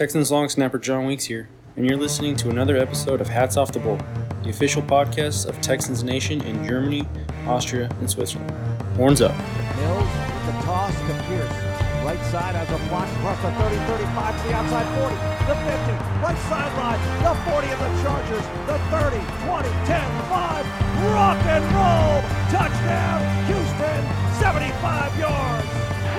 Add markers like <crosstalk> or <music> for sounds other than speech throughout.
Texans long snapper John Weeks here, and you're listening to another episode of Hats Off the Bowl, the official podcast of Texans Nation in Germany, Austria, and Switzerland. Horns up. Mills with the toss to Pierce. Right side has a block across the 30, 35 to the outside 40, the 50, right sideline, the 40 of the Chargers, the 30, 20, 10, 5, rock and roll, touchdown, Houston, 75 yards.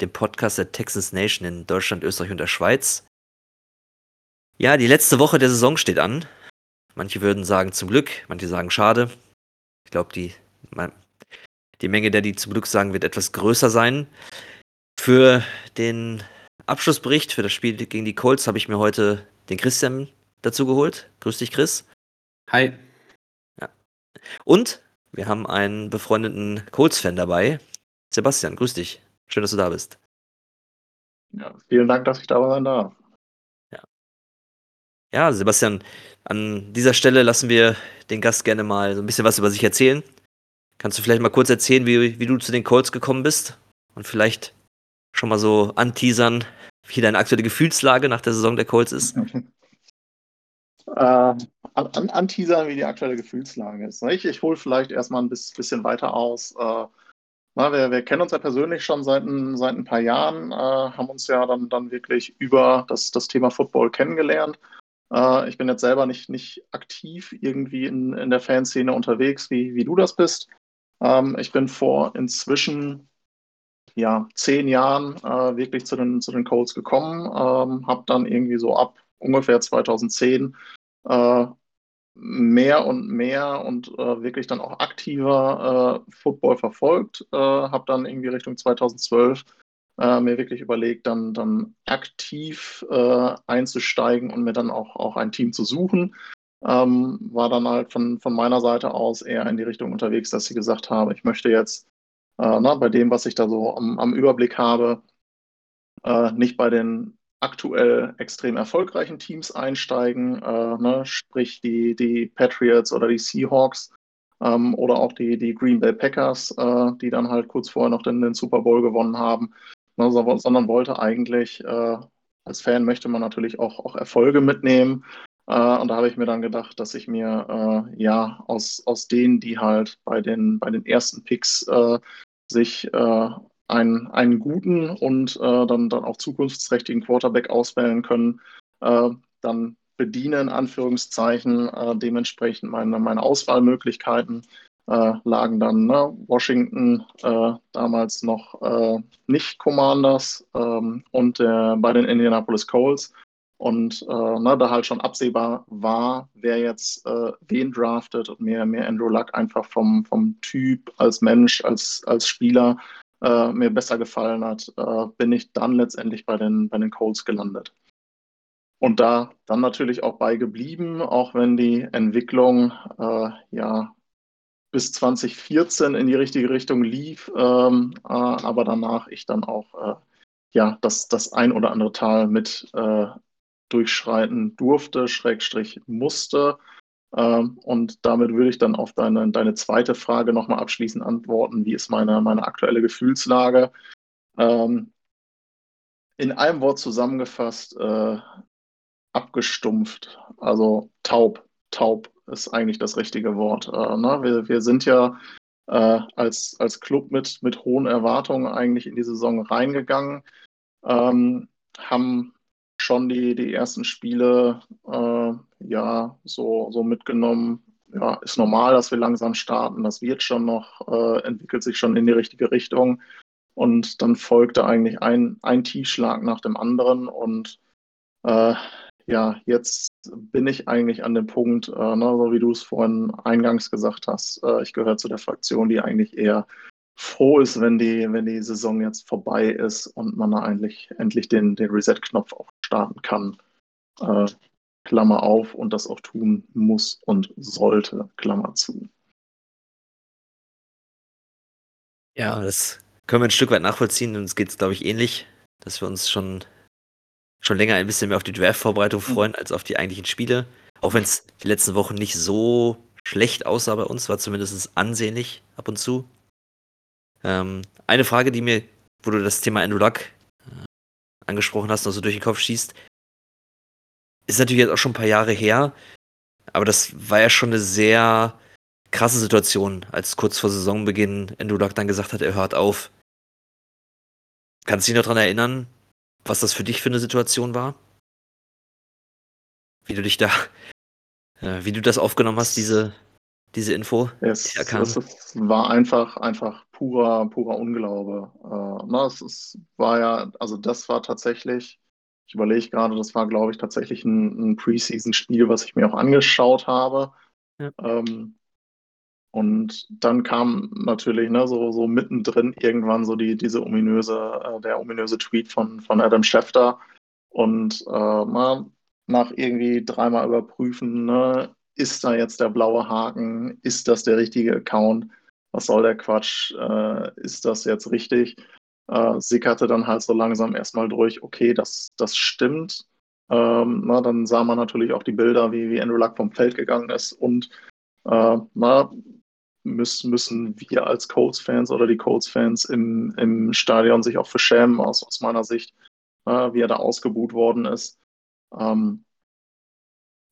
dem Podcast der Texas Nation in Deutschland, Österreich und der Schweiz. Ja, die letzte Woche der Saison steht an. Manche würden sagen zum Glück, manche sagen schade. Ich glaube, die, die Menge der, die zum Glück sagen, wird etwas größer sein. Für den Abschlussbericht für das Spiel gegen die Colts habe ich mir heute den Christian dazu geholt. Grüß dich, Chris. Hi. Ja. Und wir haben einen befreundeten Colts-Fan dabei. Sebastian, grüß dich. Schön, dass du da bist. Ja, vielen Dank, dass ich da sein darf. Ja. Ja, Sebastian, an dieser Stelle lassen wir den Gast gerne mal so ein bisschen was über sich erzählen. Kannst du vielleicht mal kurz erzählen, wie, wie du zu den Colts gekommen bist? Und vielleicht schon mal so anteasern, wie deine aktuelle Gefühlslage nach der Saison der Colts ist? <laughs> äh, an, anteasern, wie die aktuelle Gefühlslage ist. Ich, ich hole vielleicht erstmal ein bisschen weiter aus. Äh, na, wir, wir, kennen uns ja persönlich schon seit ein, seit ein paar Jahren, äh, haben uns ja dann, dann wirklich über das, das Thema Football kennengelernt. Äh, ich bin jetzt selber nicht, nicht aktiv irgendwie in, in der Fanszene unterwegs, wie, wie du das bist. Ähm, ich bin vor inzwischen ja, zehn Jahren äh, wirklich zu den, zu den Colts gekommen, ähm, habe dann irgendwie so ab ungefähr 2010 äh, mehr und mehr und äh, wirklich dann auch aktiver äh, Football verfolgt, äh, habe dann irgendwie Richtung 2012 äh, mir wirklich überlegt, dann, dann aktiv einzusteigen und mir dann auch, auch ein Team zu suchen. Ähm, war dann halt von, von meiner Seite aus eher in die Richtung unterwegs, dass ich gesagt habe, ich möchte jetzt äh, na, bei dem, was ich da so am, am Überblick habe, äh, nicht bei den aktuell extrem erfolgreichen Teams einsteigen, äh, ne, sprich die, die Patriots oder die Seahawks ähm, oder auch die, die Green Bay Packers, äh, die dann halt kurz vorher noch den, den Super Bowl gewonnen haben, ne, sondern wollte eigentlich, äh, als Fan möchte man natürlich auch, auch Erfolge mitnehmen. Äh, und da habe ich mir dann gedacht, dass ich mir äh, ja aus, aus denen, die halt bei den, bei den ersten Picks äh, sich einen, einen guten und äh, dann, dann auch zukunftsträchtigen Quarterback auswählen können, äh, dann bedienen, in Anführungszeichen, dementsprechend meine, meine Auswahlmöglichkeiten. lagen dann ne? Washington, damals noch nicht Commanders ähm, und bei den Indianapolis Colts und äh, ne, da halt schon absehbar war, wer jetzt äh, wen draftet und mir, mir Andrew Luck einfach vom, vom Typ als Mensch, als, als Spieler äh, mir besser gefallen hat, äh, bin ich dann letztendlich bei den, bei den Colts gelandet. Und da dann natürlich auch bei geblieben, auch wenn die Entwicklung äh, ja bis 2014 in die richtige Richtung lief, ähm, äh, aber danach ich dann auch ja, das, das ein oder andere Tal mit äh, durchschreiten durfte, Schrägstrich musste. Ähm, und damit würde ich dann auf deine, deine zweite Frage nochmal abschließend antworten. Wie ist meine, meine aktuelle Gefühlslage? Ähm, in einem Wort zusammengefasst, äh, abgestumpft, also taub. Taub ist eigentlich das richtige Wort. Äh, ne? wir, wir sind ja äh, als, als Club mit, mit hohen Erwartungen eigentlich in die Saison reingegangen, ähm, haben schon die, die ersten Spiele äh, ja so, so mitgenommen. Ja, ist normal, dass wir langsam starten. Das wird schon noch, äh, entwickelt sich schon in die richtige Richtung. Und dann folgte eigentlich ein, ein Tiefschlag nach dem anderen. Und äh, ja, jetzt bin ich eigentlich an dem Punkt, äh, ne, so wie du es vorhin eingangs gesagt hast, äh, ich gehöre zu der Fraktion, die eigentlich eher froh ist, wenn die, wenn die Saison jetzt vorbei ist und man da eigentlich endlich den, den Reset-Knopf auch starten kann. Äh, Klammer auf, und das auch tun muss und sollte, Klammer zu. Ja, das können wir ein Stück weit nachvollziehen. Uns geht es, glaube ich, ähnlich, dass wir uns schon, schon länger ein bisschen mehr auf die Draft-Vorbereitung mhm. freuen, als auf die eigentlichen Spiele. Auch wenn es die letzten Wochen nicht so schlecht aussah bei uns, war zumindest ansehnlich ab und zu. Ähm, eine Frage, die mir, wo du das Thema Andrew Luck angesprochen hast und so durch den Kopf schießt, ist natürlich jetzt auch schon ein paar Jahre her, aber das war ja schon eine sehr krasse Situation, als kurz vor Saisonbeginn Luck dann gesagt hat, er hört auf. Kannst du dich noch daran erinnern, was das für dich für eine Situation war? Wie du dich da, <laughs> äh, wie du das aufgenommen hast, diese, diese Info? Es, es war einfach, einfach purer, purer Unglaube. Äh, na, es, es war ja, also das war tatsächlich, ich überlege gerade, das war, glaube ich, tatsächlich ein, ein Preseason-Spiel, was ich mir auch angeschaut habe. Ja. Ähm, und dann kam natürlich ne, so, so mittendrin irgendwann so die, diese ominöse, äh, der ominöse Tweet von, von Adam Schefter. Und äh, na, nach irgendwie dreimal überprüfen, ne, ist da jetzt der blaue Haken? Ist das der richtige Account? Was soll der Quatsch? Äh, ist das jetzt richtig? Äh, sickerte dann halt so langsam erstmal durch, okay, das, das stimmt. Ähm, na, dann sah man natürlich auch die Bilder, wie, wie Andrew Luck vom Feld gegangen ist und äh, na, müssen, müssen wir als Colts-Fans oder die Colts-Fans im, im Stadion sich auch verschämen, aus, aus meiner Sicht, äh, wie er da ausgebuht worden ist. Ähm,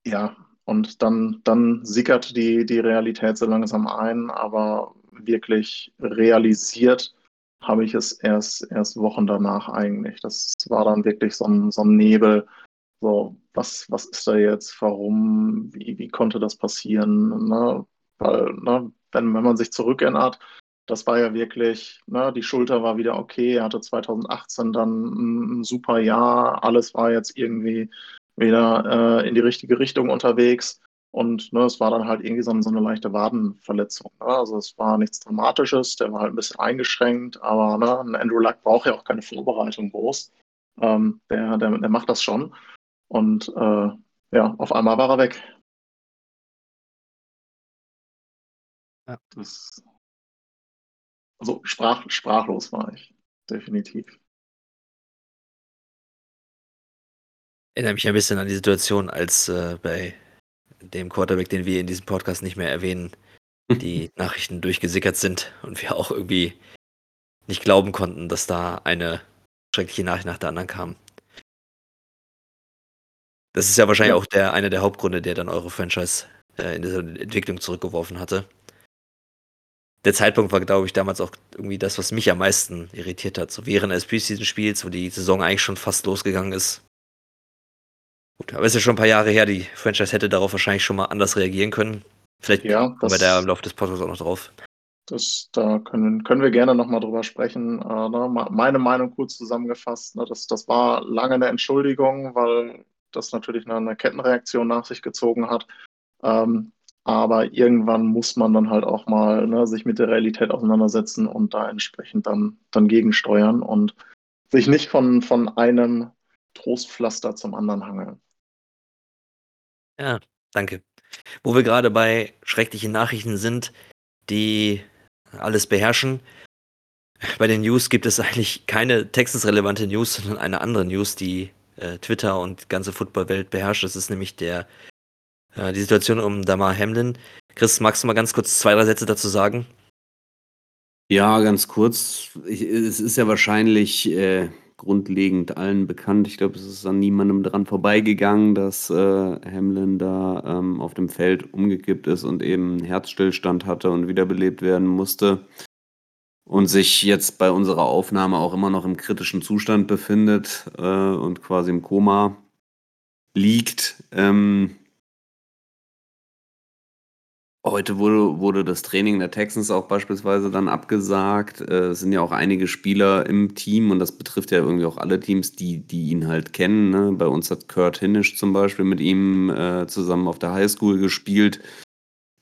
ja, und dann, dann sickert die, die Realität so langsam ein, aber wirklich realisiert habe ich es erst, erst Wochen danach eigentlich. Das war dann wirklich so ein, so ein Nebel. So, was, was ist da jetzt? Warum? Wie, wie konnte das passieren? Ne? Weil, ne, wenn, wenn man sich zurückerinnert, das war ja wirklich, ne, die Schulter war wieder okay. Er hatte 2018 dann ein, ein super Jahr. Alles war jetzt irgendwie wieder äh, in die richtige Richtung unterwegs. Und ne, es war dann halt irgendwie so, so eine leichte Wadenverletzung. Ne? Also es war nichts Dramatisches, der war halt ein bisschen eingeschränkt, aber ne, ein Andrew Luck braucht ja auch keine Vorbereitung groß. Ähm, der, der, der macht das schon. Und äh, ja, auf einmal war er weg. Ja. Das, also sprach, sprachlos war ich, definitiv. Erinnere mich ein bisschen an die Situation, als äh, bei dem Quarterback, den wir in diesem Podcast nicht mehr erwähnen, die Nachrichten durchgesickert sind und wir auch irgendwie nicht glauben konnten, dass da eine schreckliche Nachricht nach der anderen kam. Das ist ja wahrscheinlich auch der, einer der Hauptgründe, der dann eure Franchise äh, in diese Entwicklung zurückgeworfen hatte der Zeitpunkt war, glaube ich, damals auch irgendwie das, was mich am meisten irritiert hat. So während des Preseason-Spiels, wo die Saison eigentlich schon fast losgegangen ist. Gut, aber es ist ja schon ein paar Jahre her, die Franchise hätte darauf wahrscheinlich schon mal anders reagieren können. Vielleicht ja, kommen wir da im Laufe des Podcasts auch noch drauf. Das, da können, können wir gerne nochmal drüber sprechen. Äh, ne, meine Meinung kurz zusammengefasst, ne, das, das war lange eine Entschuldigung, weil das natürlich eine, eine Kettenreaktion nach sich gezogen hat. Ähm, aber irgendwann muss man dann halt auch mal ne, sich mit der Realität auseinandersetzen und da entsprechend dann, dann gegensteuern und sich nicht von, von einem Trostpflaster zum anderen hangeln. Ja, danke. Wo wir gerade bei schrecklichen Nachrichten sind, die alles beherrschen. Bei den News gibt es eigentlich keine Texans-relevante News, sondern eine andere News, die äh, Twitter und die ganze Footballwelt beherrscht. Das ist nämlich der äh, die Situation um Damar Hamlin. Chris, magst du mal ganz kurz zwei, drei Sätze dazu sagen? Ja, ganz kurz. Ich, es ist ja wahrscheinlich äh, grundlegend allen bekannt. Ich glaube, es ist an niemandem dran vorbeigegangen, dass äh, Hamlin da ähm, auf dem Feld umgekippt ist und eben Herzstillstand hatte und wiederbelebt werden musste. Und sich jetzt bei unserer Aufnahme auch immer noch im kritischen Zustand befindet äh, und quasi im Koma liegt. Ähm, Heute wurde, wurde das Training der Texans auch beispielsweise dann abgesagt. Äh, es sind ja auch einige Spieler im Team und das betrifft ja irgendwie auch alle Teams, die, die ihn halt kennen. Ne? Bei uns hat Kurt Hinnisch zum Beispiel mit ihm äh, zusammen auf der Highschool gespielt.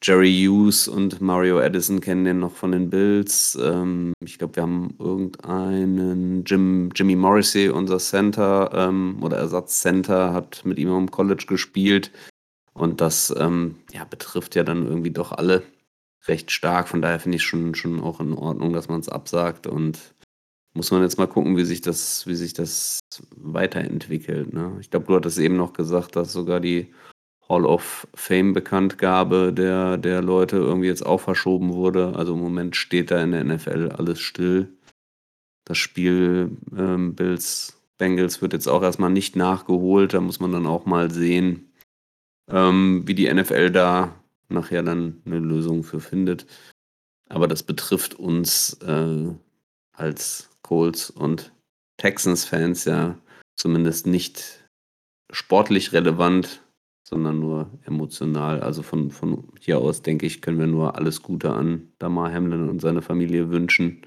Jerry Hughes und Mario Edison kennen den noch von den Bills. Ähm, ich glaube, wir haben irgendeinen Jim, Jimmy Morrissey, unser Center ähm, oder Ersatzcenter, hat mit ihm im College gespielt. Und das ähm, ja, betrifft ja dann irgendwie doch alle recht stark. Von daher finde ich schon, schon auch in Ordnung, dass man es absagt. Und muss man jetzt mal gucken, wie sich das, wie sich das weiterentwickelt. Ne? Ich glaube, du hattest eben noch gesagt, dass sogar die Hall of Fame Bekanntgabe der, der Leute irgendwie jetzt auch verschoben wurde. Also im Moment steht da in der NFL alles still. Das Spiel ähm, Bills Bengals wird jetzt auch erstmal nicht nachgeholt. Da muss man dann auch mal sehen, ähm, wie die NFL da nachher dann eine Lösung für findet. Aber das betrifft uns äh, als Colts und Texans-Fans ja zumindest nicht sportlich relevant, sondern nur emotional. Also von, von hier aus, denke ich, können wir nur alles Gute an Damar Hamlin und seine Familie wünschen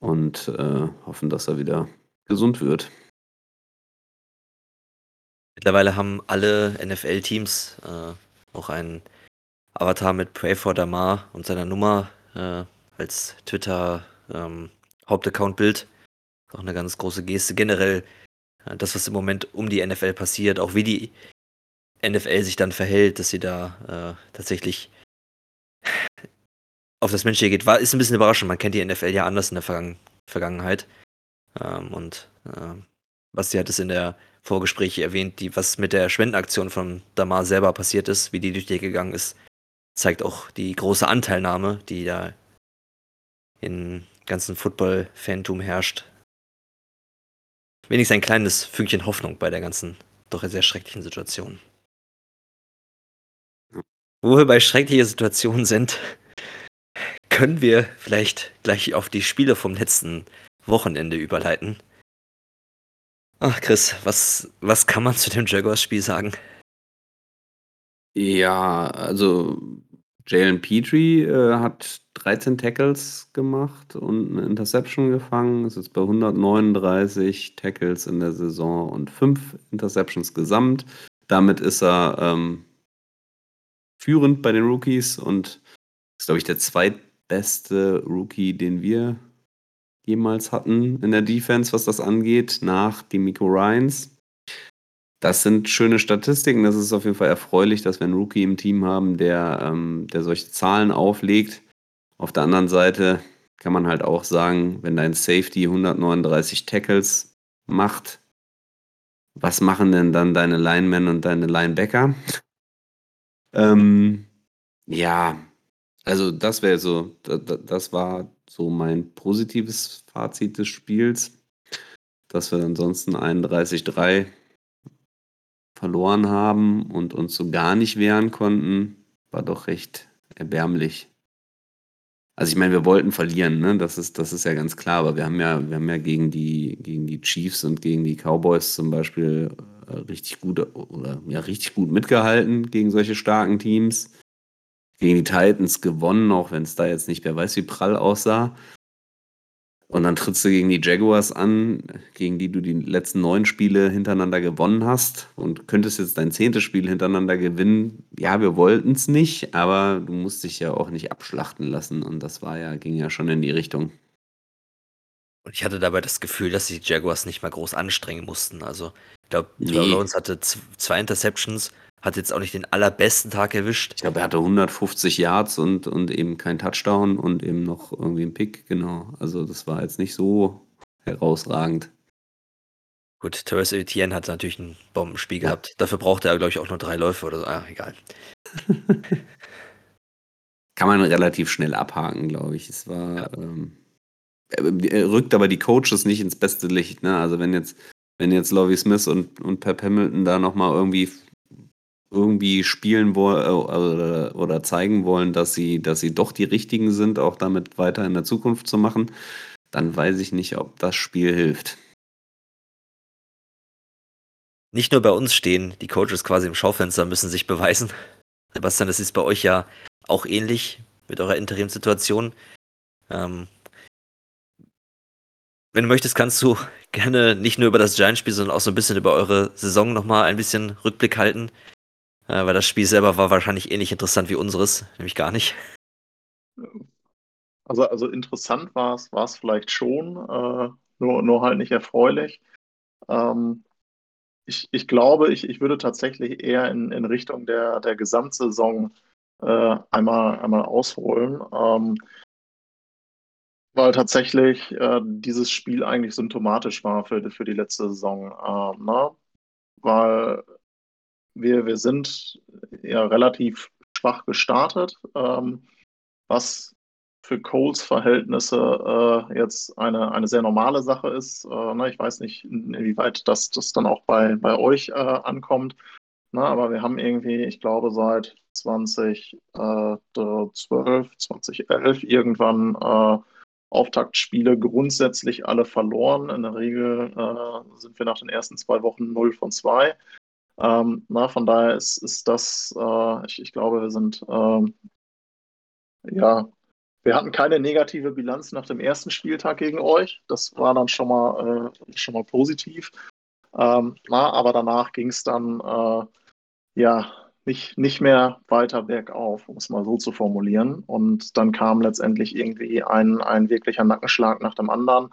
und äh, hoffen, dass er wieder gesund wird. Mittlerweile haben alle NFL-Teams äh, auch einen Avatar mit Pray for Damar und seiner Nummer äh, als Twitter ähm, Hauptaccount-Bild. Auch eine ganz große Geste. Generell äh, das, was im Moment um die NFL passiert, auch wie die NFL sich dann verhält, dass sie da äh, tatsächlich <sighs> auf das Menschliche geht, war, ist ein bisschen überraschend. Man kennt die NFL ja anders in der Vergangen Vergangenheit. Ähm, und äh, Basti hat es in der Vorgespräche erwähnt, die, was mit der Spendenaktion von Damar selber passiert ist, wie die durch die gegangen ist, zeigt auch die große Anteilnahme, die da im ganzen Football-Fantum herrscht. Wenigstens ein kleines Fünkchen Hoffnung bei der ganzen, doch sehr schrecklichen Situation. Wo wir bei schrecklichen Situationen sind, können wir vielleicht gleich auf die Spiele vom letzten Wochenende überleiten. Ach, Chris, was, was kann man zu dem Jaguars-Spiel sagen? Ja, also Jalen Petrie äh, hat 13 Tackles gemacht und eine Interception gefangen. Ist jetzt bei 139 Tackles in der Saison und 5 Interceptions gesamt. Damit ist er ähm, führend bei den Rookies und ist, glaube ich, der zweitbeste Rookie, den wir jemals hatten in der Defense, was das angeht, nach Demico Ryans. Das sind schöne Statistiken. Das ist auf jeden Fall erfreulich, dass wir einen Rookie im Team haben, der, ähm, der solche Zahlen auflegt. Auf der anderen Seite kann man halt auch sagen, wenn dein Safety 139 Tackles macht, was machen denn dann deine Linemen und deine Linebacker? ähm, ja, also das wäre so, das war so mein positives Fazit des Spiels, dass wir ansonsten 31-3 verloren haben und uns so gar nicht wehren konnten, war doch recht erbärmlich. Also ich meine, wir wollten verlieren, ne? Das ist, das ist ja ganz klar, aber wir haben ja, wir haben ja gegen die, gegen die Chiefs und gegen die Cowboys zum Beispiel äh, richtig gut oder ja richtig gut mitgehalten gegen solche starken Teams. Gegen die Titans gewonnen, auch wenn es da jetzt nicht wer weiß wie prall aussah. Und dann trittst du gegen die Jaguars an, gegen die du die letzten neun Spiele hintereinander gewonnen hast und könntest jetzt dein zehntes Spiel hintereinander gewinnen. Ja, wir wollten es nicht, aber du musst dich ja auch nicht abschlachten lassen und das war ja, ging ja schon in die Richtung. Und ich hatte dabei das Gefühl, dass die Jaguars nicht mal groß anstrengen mussten. Also, ich glaube, nee. Lawrence hatte zwei Interceptions, hat jetzt auch nicht den allerbesten Tag erwischt. Ich glaube, er hatte 150 Yards und, und eben kein Touchdown und eben noch irgendwie ein Pick, genau. Also das war jetzt nicht so herausragend. Gut, Terence Etienne hat natürlich ein Bombenspiel ja. gehabt. Dafür brauchte er, glaube ich, auch nur drei Läufe oder so. Ah, egal. <laughs> Kann man relativ schnell abhaken, glaube ich. Es war. Ja. Ähm, er rückt aber die Coaches nicht ins beste Licht. Ne? Also wenn jetzt, wenn jetzt Lovie Smith und, und Pep Hamilton da nochmal irgendwie irgendwie spielen wollen äh, oder, zeigen wollen, dass sie, dass sie doch die richtigen sind, auch damit weiter in der Zukunft zu machen, dann weiß ich nicht, ob das Spiel hilft. Nicht nur bei uns stehen die Coaches quasi im Schaufenster, müssen sich beweisen. <laughs> Sebastian, das ist bei euch ja auch ähnlich mit eurer Interimsituation. Ähm, wenn du möchtest, kannst du <laughs> gerne nicht nur über das Giants-Spiel, sondern auch so ein bisschen über eure Saison nochmal ein bisschen Rückblick halten. Äh, weil das Spiel selber war wahrscheinlich ähnlich interessant wie unseres, nämlich gar nicht. Also, also interessant war es, war es vielleicht schon, äh, nur, nur halt nicht erfreulich. Ähm, ich, ich glaube, ich, ich würde tatsächlich eher in, in Richtung der, der Gesamtsaison äh, einmal, einmal ausholen. Ähm, weil tatsächlich äh, dieses Spiel eigentlich symptomatisch war für, für die letzte Saison. Äh, ne? Weil wir, wir sind ja relativ schwach gestartet, ähm, was für Coles Verhältnisse äh, jetzt eine, eine sehr normale Sache ist. Äh, ne? Ich weiß nicht, inwieweit das, das dann auch bei, bei euch äh, ankommt. Na, aber wir haben irgendwie, ich glaube, seit 2012, 2011 irgendwann äh, Auftaktspiele grundsätzlich alle verloren. In der Regel äh, sind wir nach den ersten zwei Wochen 0 von 2. Ähm, na, von daher ist, ist das, äh, ich, ich, glaube, wir sind, ähm, ja, wir hatten keine negative Bilanz nach dem ersten Spieltag gegen euch. Das war dann schon mal, äh, schon mal positiv. Ähm, na, aber danach ging es dann, äh, ja, nicht, nicht mehr weiter bergauf, um es mal so zu formulieren. Und dann kam letztendlich irgendwie ein, ein wirklicher Nackenschlag nach dem anderen.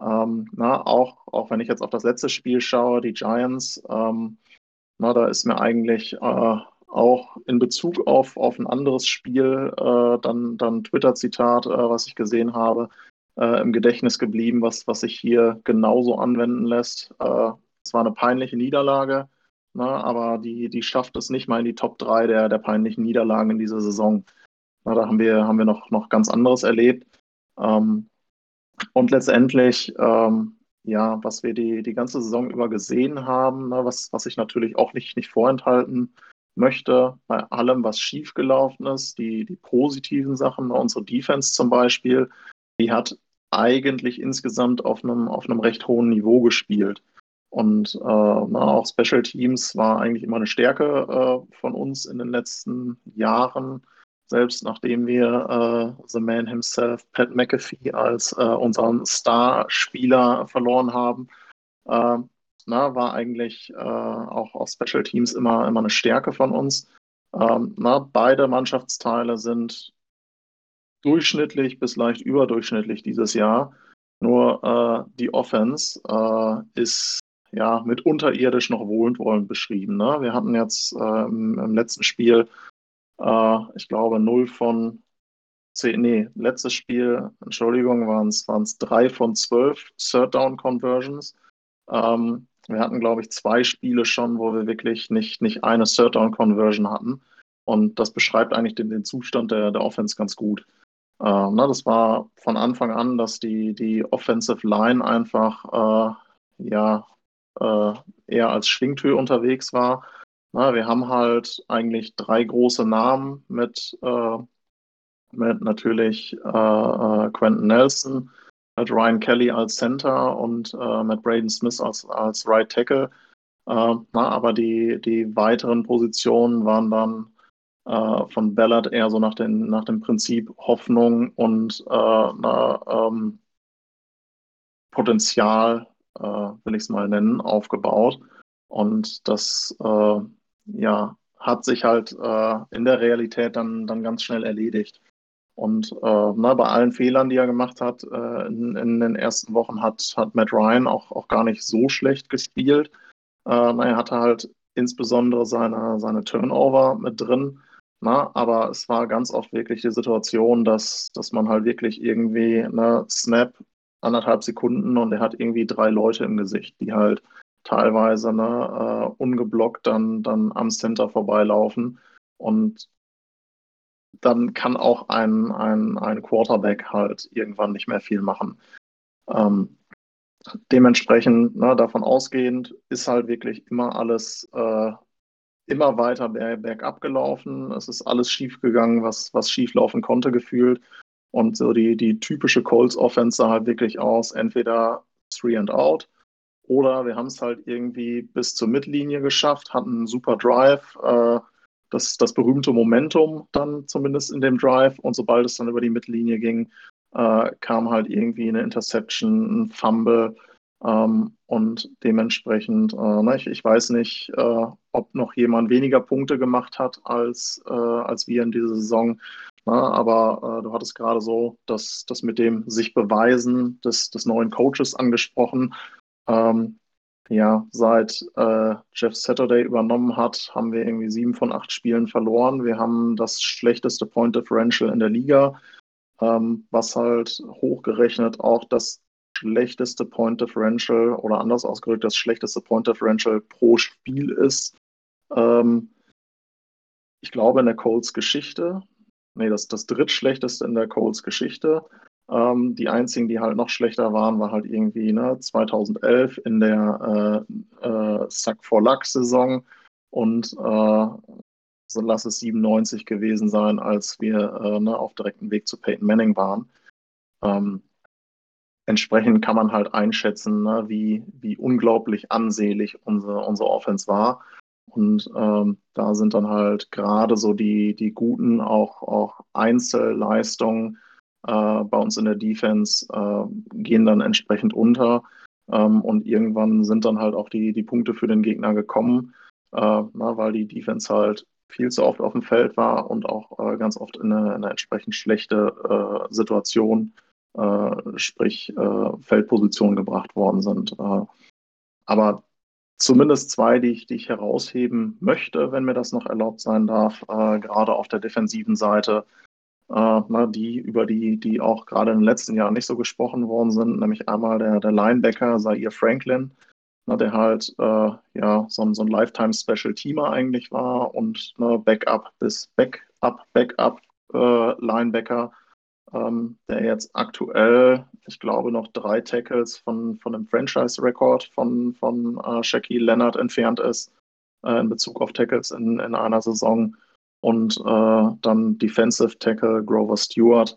Ähm, na, auch, auch wenn ich jetzt auf das letzte Spiel schaue, die Giants, ähm, na, da ist mir eigentlich äh, auch in Bezug auf, auf ein anderes Spiel äh, dann, dann Twitter-Zitat, äh, was ich gesehen habe, äh, im Gedächtnis geblieben, was, was sich hier genauso anwenden lässt. Äh, es war eine peinliche Niederlage. Ne, aber die, die schafft es nicht mal in die Top 3 der, der peinlichen Niederlagen in dieser Saison. Na, da haben wir, haben wir noch, noch ganz anderes erlebt. Ähm, und letztendlich, ähm, ja, was wir die, die ganze Saison über gesehen haben, ne, was, was ich natürlich auch nicht, nicht vorenthalten möchte, bei allem, was schiefgelaufen ist, die, die positiven Sachen, ne, unsere Defense zum Beispiel, die hat eigentlich insgesamt auf einem, auf einem recht hohen Niveau gespielt. Und äh, na, auch Special Teams war eigentlich immer eine Stärke äh, von uns in den letzten Jahren, selbst nachdem wir äh, The Man himself, Pat McAfee, als äh, unseren Star-Spieler verloren haben. Äh, na, war eigentlich äh, auch auf Special Teams immer, immer eine Stärke von uns. Ähm, na, beide Mannschaftsteile sind durchschnittlich bis leicht überdurchschnittlich dieses Jahr. Nur die Offense ist ja, mit unterirdisch noch wohlwollend beschrieben. Ne? Wir hatten jetzt äh, im, letzten Spiel, äh, ich glaube, 0 von 10, nee, letztes Spiel, Entschuldigung, waren es drei von zwölf Third Down Conversions. Ähm, wir hatten, glaube ich, zwei Spiele schon, wo wir wirklich nicht, nicht eine Third Down Conversion hatten. Und das beschreibt eigentlich den, den Zustand der, der Offense ganz gut. Äh, na, ne, das war von Anfang an, dass die, die Offensive Line einfach äh, ja, äh, eher als Schwingtür unterwegs war. Na, wir haben halt eigentlich drei große Namen mit, äh, mit natürlich äh, äh Quentin Nelson, mit Ryan Kelly als Center und äh, mit Braden Smith als, als Right Tackle. Äh, na, aber die, die weiteren Positionen waren dann von Ballard eher so nach, den, nach dem Prinzip Hoffnung und na, ähm, Potenzial äh, will ich es mal nennen, aufgebaut. Und das äh, ja, hat sich halt äh, in der Realität dann, dann ganz schnell erledigt. Und äh, na, bei allen Fehlern, die er gemacht hat, äh, in, in, den ersten Wochen hat, hat Matt Ryan auch, auch gar nicht so schlecht gespielt. Äh, na, er hatte halt insbesondere seine, seine Turnover mit drin. Na, aber es war ganz oft wirklich die Situation, dass, dass man halt wirklich irgendwie ne, Snap anderthalb Sekunden und er hat irgendwie drei Leute im Gesicht, die halt teilweise ne, uh, ungeblockt dann, dann am Center vorbeilaufen. Und dann kann auch ein, ein, ein Quarterback halt irgendwann nicht mehr viel machen. Ähm, dementsprechend, ne, davon ausgehend, ist halt wirklich immer alles äh, immer weiter bergab gelaufen. Es ist alles schief gegangen, was, was schief laufen konnte, gefühlt. Und so die, die typische Colts Offense sah halt wirklich aus, entweder three and out oder wir haben es halt irgendwie bis zur Mittellinie geschafft, hatten einen super Drive, äh, das, das berühmte Momentum dann zumindest in dem Drive. Und sobald es dann über die Mittellinie ging, äh, kam halt irgendwie eine Interception, ein Fumble. Ähm, und dementsprechend, äh, ne, ich, ich weiß nicht, äh, ob noch jemand weniger Punkte gemacht hat als, äh, als wir in dieser Saison. Na, ne, aber äh, du hattest gerade so das, das mit dem sich beweisen des, des neuen Coaches angesprochen. Ähm, ja, seit äh, Jeff Saturday übernommen hat, haben wir irgendwie sieben von acht Spielen verloren. Wir haben das schlechteste Point Differential in der Liga, ähm, was halt hochgerechnet auch das schlechteste Point Differential oder anders ausgedrückt das schlechteste Point Differential pro Spiel ist. Ähm, ich glaube in der Colts Geschichte. Nee, das, das drittschlechteste in der Colts Geschichte. Ähm, die einzigen, die halt noch schlechter waren, war halt irgendwie ne, 2011 in der äh, äh, Suck for Luck Saison und äh, so lass es 97 gewesen sein, als wir äh, ne, auf direktem Weg zu Peyton Manning waren. Ähm, entsprechend kann man halt einschätzen, ne, wie, wie unglaublich ansehlich unsere, unsere Offense war. Und ähm, da sind dann halt gerade so die, die guten auch, auch Einzelleistungen äh, bei uns in der Defense äh, gehen dann entsprechend unter. Ähm, und irgendwann sind dann halt auch die, die Punkte für den Gegner gekommen, äh, na, weil die Defense halt viel zu oft auf dem Feld war und auch äh, ganz oft in eine, in eine entsprechend schlechte äh, Situation, äh, sprich Feldposition gebracht worden sind. aber zumindest zwei, die ich, die ich herausheben möchte, wenn mir das noch erlaubt sein darf, gerade auf der defensiven Seite die, über die, die auch gerade in den letzten Jahren nicht so gesprochen worden sind, nämlich einmal der, der Linebacker Zaire Franklin, na, der halt äh, ja, so, ein, so ein Lifetime-Special-Teamer eigentlich war und ne, Backup bis Backup, Backup äh, Linebacker, ähm, der jetzt aktuell, ich glaube, noch drei Tackles von, von dem Franchise-Rekord von, von äh, Shaquille Leonard entfernt ist äh, in Bezug auf Tackles in, in einer Saison und äh, dann Defensive Tackle Grover Stewart,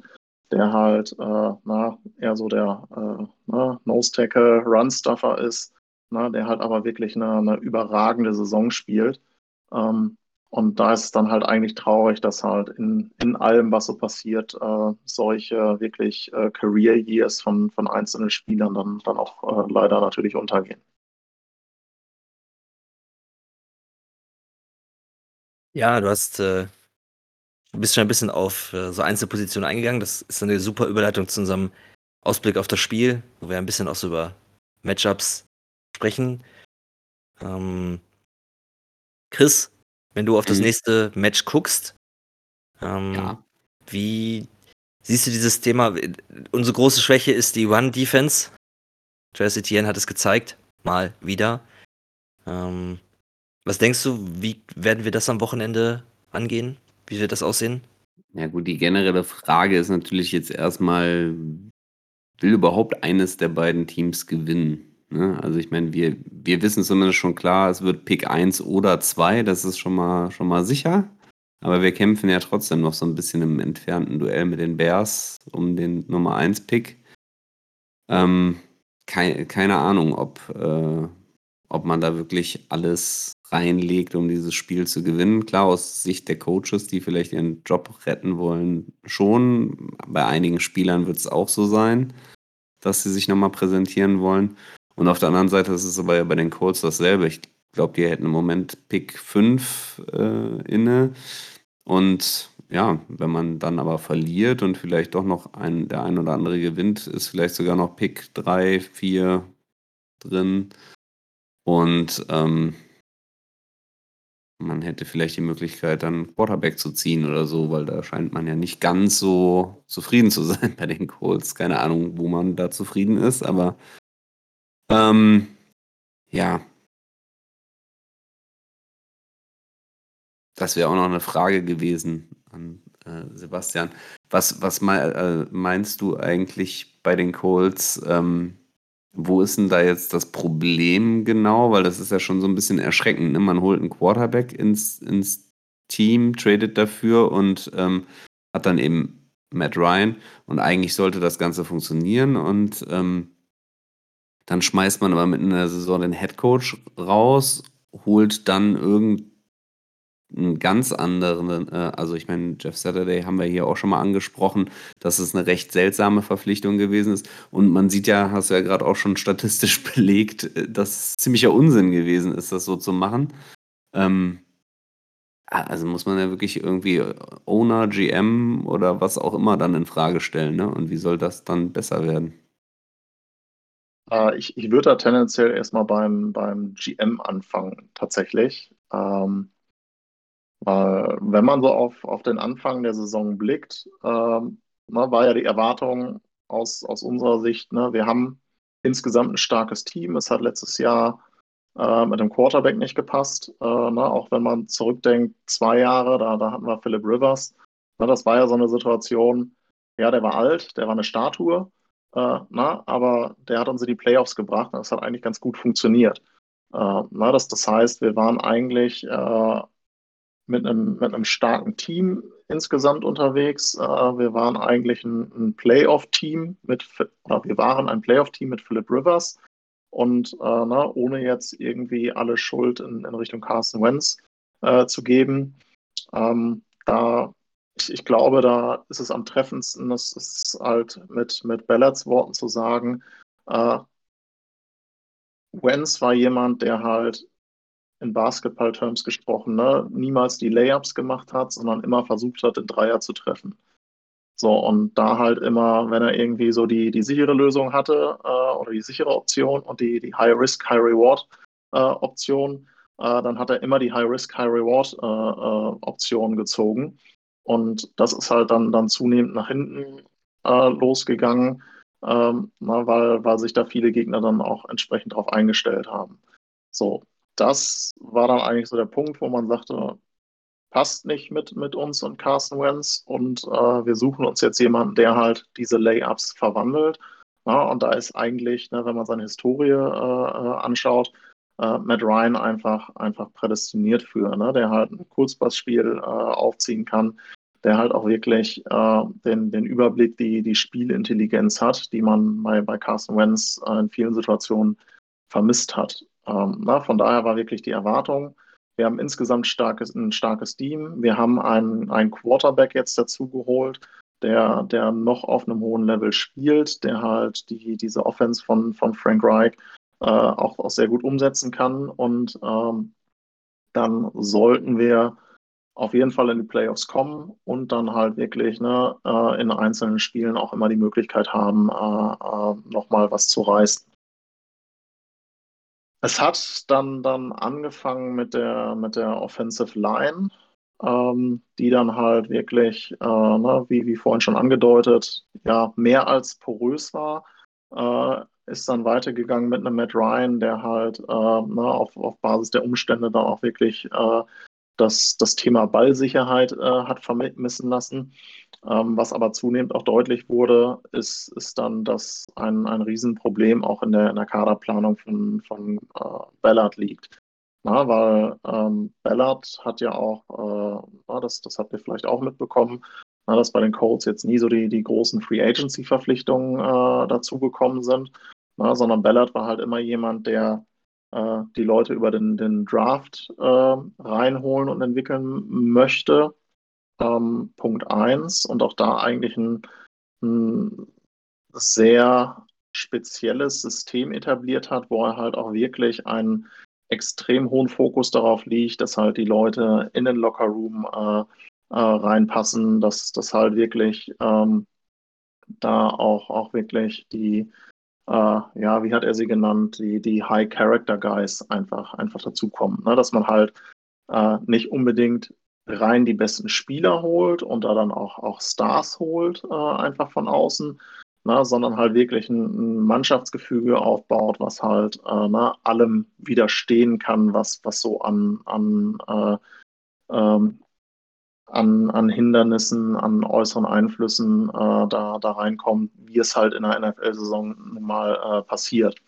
der halt äh, na, eher so der äh, na, Nose Tackle Run Stuffer ist, na, der halt aber wirklich eine, eine überragende Saison spielt. Ähm, und da ist es dann halt eigentlich traurig, dass halt in, in allem, was so passiert, äh, solche wirklich äh, Career Years von, von einzelnen Spielern dann, dann auch äh, leider natürlich untergehen. Ja, du hast, äh, du bist schon ein bisschen auf äh, so Einzelpositionen eingegangen. Das ist eine super Überleitung zu unserem Ausblick auf das Spiel, wo wir ein bisschen auch so über Matchups sprechen. Ähm, Chris, wenn du auf das mhm. nächste Match guckst, ähm, ja. wie siehst du dieses Thema? Unsere große Schwäche ist die Run-Defense. Travis Etienne hat es gezeigt, mal wieder. Ähm, was denkst du, wie werden wir das am Wochenende angehen? Wie wird das aussehen? Ja gut, die generelle Frage ist natürlich jetzt erstmal, will überhaupt eines der beiden Teams gewinnen? Ne? Also ich meine, wir, wir wissen zumindest schon klar, es wird Pick 1 oder 2, das ist schon mal, schon mal sicher. Aber wir kämpfen ja trotzdem noch so ein bisschen im entfernten Duell mit den Bears um den Nummer 1 Pick. Ähm, keine, keine Ahnung, ob, äh, ob man da wirklich alles reinlegt, um dieses Spiel zu gewinnen. Klar, aus Sicht der Coaches, die vielleicht ihren Job retten wollen, schon. Bei einigen Spielern wird es auch so sein, dass sie sich nochmal präsentieren wollen. Und auf der anderen Seite ist es aber ja bei den Colts dasselbe. Ich glaube, die hätten im Moment Pick 5 äh, inne. Und ja, wenn man dann aber verliert und vielleicht doch noch ein, der ein oder andere gewinnt, ist vielleicht sogar noch Pick 3, 4 drin. Und ähm, man hätte vielleicht die Möglichkeit, dann Quarterback zu ziehen oder so, weil da scheint man ja nicht ganz so zufrieden zu <laughs> sein bei den Colts. Keine Ahnung, wo man da zufrieden ist, aber ähm, ja. Das wäre auch noch eine Frage gewesen an äh, Sebastian. Was, was äh, meinst du eigentlich bei den Colts? Ähm, wo ist denn da jetzt das Problem genau? Weil das ist ja schon so ein bisschen erschreckend. Ne? Man holt einen Quarterback ins, ins Team, tradet dafür und ähm, hat dann eben Matt Ryan. Und eigentlich sollte das Ganze funktionieren. Und ähm, dann schmeißt man aber mitten in der Saison den Head Coach raus, holt dann irgendeinen einen ganz anderen, äh, also ich meine, Jeff Saturday haben wir hier auch schon mal angesprochen, dass es eine recht seltsame Verpflichtung gewesen ist. Und man sieht ja, hast du ja gerade auch schon statistisch <laughs> belegt, äh, dass es ziemlicher Unsinn gewesen ist, das so zu machen. Ähm, also muss man ja wirklich irgendwie Owner, GM oder was auch immer dann in Frage stellen, ne? Und wie soll das dann besser werden? Äh, ich, ich würde da tendenziell erstmal beim, beim GM anfangen, tatsächlich. Ähm, wenn man so auf, auf den Anfang der Saison blickt, ähm, ne, war ja die Erwartung aus, aus unserer Sicht, ne, wir haben insgesamt ein starkes Team. Es hat letztes Jahr äh, mit dem Quarterback nicht gepasst. Äh, ne, auch wenn man zurückdenkt, zwei Jahre, da, da hatten wir Philip Rivers. Ne, das war ja so eine Situation, ja, der war alt, der war eine Statue. Äh, na, aber der hat uns in die Playoffs gebracht und das hat eigentlich ganz gut funktioniert. Äh, na, das, das heißt, wir waren eigentlich äh, mit, einem, mit einem starken Team insgesamt unterwegs. Äh, wir waren eigentlich ein, ein Playoff-Team mit, oder wir waren ein Playoff-Team mit Philip Rivers und äh, na, ohne jetzt irgendwie alle Schuld in, in Richtung Carson Wentz äh, zu geben. Ähm, da ich, ich, glaube, da ist es am treffendsten, das ist halt mit, mit Ballards Worten zu sagen, äh, Wenz war jemand, der halt in Basketball-Terms gesprochen, ne, niemals die Layups gemacht hat, sondern immer versucht hat, den Dreier zu treffen. So, und da halt immer, wenn er irgendwie so die, die sichere Lösung hatte äh, oder die sichere Option und die, die High-Risk, High-Reward-Option, äh, äh, dann hat er immer die High-Risk, High-Reward-Option äh, äh, gezogen. Und das ist halt dann, dann zunehmend nach hinten äh, losgegangen, ähm, na, weil, weil sich da viele Gegner dann auch entsprechend darauf eingestellt haben. So, das war dann eigentlich so der Punkt, wo man sagte, passt nicht mit, mit uns und Carson Wentz und äh, wir suchen uns jetzt jemanden, der halt diese Layups verwandelt. Na, und da ist eigentlich, ne, wenn man seine Historie äh, äh anschaut, äh, Matt Ryan einfach, einfach prädestiniert für, ne, der halt ein Kurzpassspiel äh, aufziehen kann, der halt auch wirklich äh, den, den Überblick, die, die Spielintelligenz hat, die man bei, bei Carson Wentz in vielen Situationen vermisst hat. Ähm, na, von daher war wirklich die Erwartung, wir haben insgesamt starkes, ein starkes Team. Wir haben einen, einen Quarterback jetzt dazu geholt, der, der noch auf einem hohen Level spielt, der halt die, diese Offense von, von Frank Reich äh, auch, auch sehr gut umsetzen kann. Und ähm, dann sollten wir auf jeden Fall in die Playoffs kommen und dann halt wirklich ne, äh, in einzelnen Spielen auch immer die Möglichkeit haben, äh, äh, nochmal was zu reißen. Es hat dann, dann angefangen mit der, mit der Offensive Line, ähm, die dann halt wirklich, äh, ne, wie, wie vorhin schon angedeutet, ja, mehr als porös war. Äh, ist dann weitergegangen mit einem Matt Ryan, der halt äh, ne, auf, auf Basis der Umstände dann auch wirklich äh, das, das Thema Ballsicherheit äh, hat vermissen lassen. Ähm, was aber zunehmend auch deutlich wurde, ist, ist dann, dass ein, ein Riesenproblem auch in der, in der Kaderplanung von, von äh, Ballard liegt. Na, weil ähm, Ballard hat ja auch, äh, das, das habt ihr vielleicht auch mitbekommen, na, dass bei den Colts jetzt nie so die, die großen Free Agency-Verpflichtungen äh, dazugekommen sind, na, sondern Ballard war halt immer jemand, der äh, die Leute über den, den Draft äh, reinholen und entwickeln möchte. Ähm, Punkt 1 und auch da eigentlich ein, ein sehr spezielles System etabliert hat, wo er halt auch wirklich einen extrem hohen Fokus darauf liegt, dass halt die Leute in den Lockerroom äh, äh, reinpassen, dass das halt wirklich ähm, da auch, auch wirklich die, äh, ja, wie hat er sie genannt, die, die High Character Guys einfach, einfach dazukommen. Ne? Dass man halt äh, nicht unbedingt rein die besten Spieler holt und da dann auch, auch Stars holt, äh, einfach von außen, ne? sondern halt wirklich ein, ein Mannschaftsgefüge aufbaut, was halt äh, ne, allem widerstehen kann, was, was so an, an äh, ähm, an, an Hindernissen, an äußeren Einflüssen äh, da, da reinkommt, wie es halt in der NFL-Saison mal äh, passiert.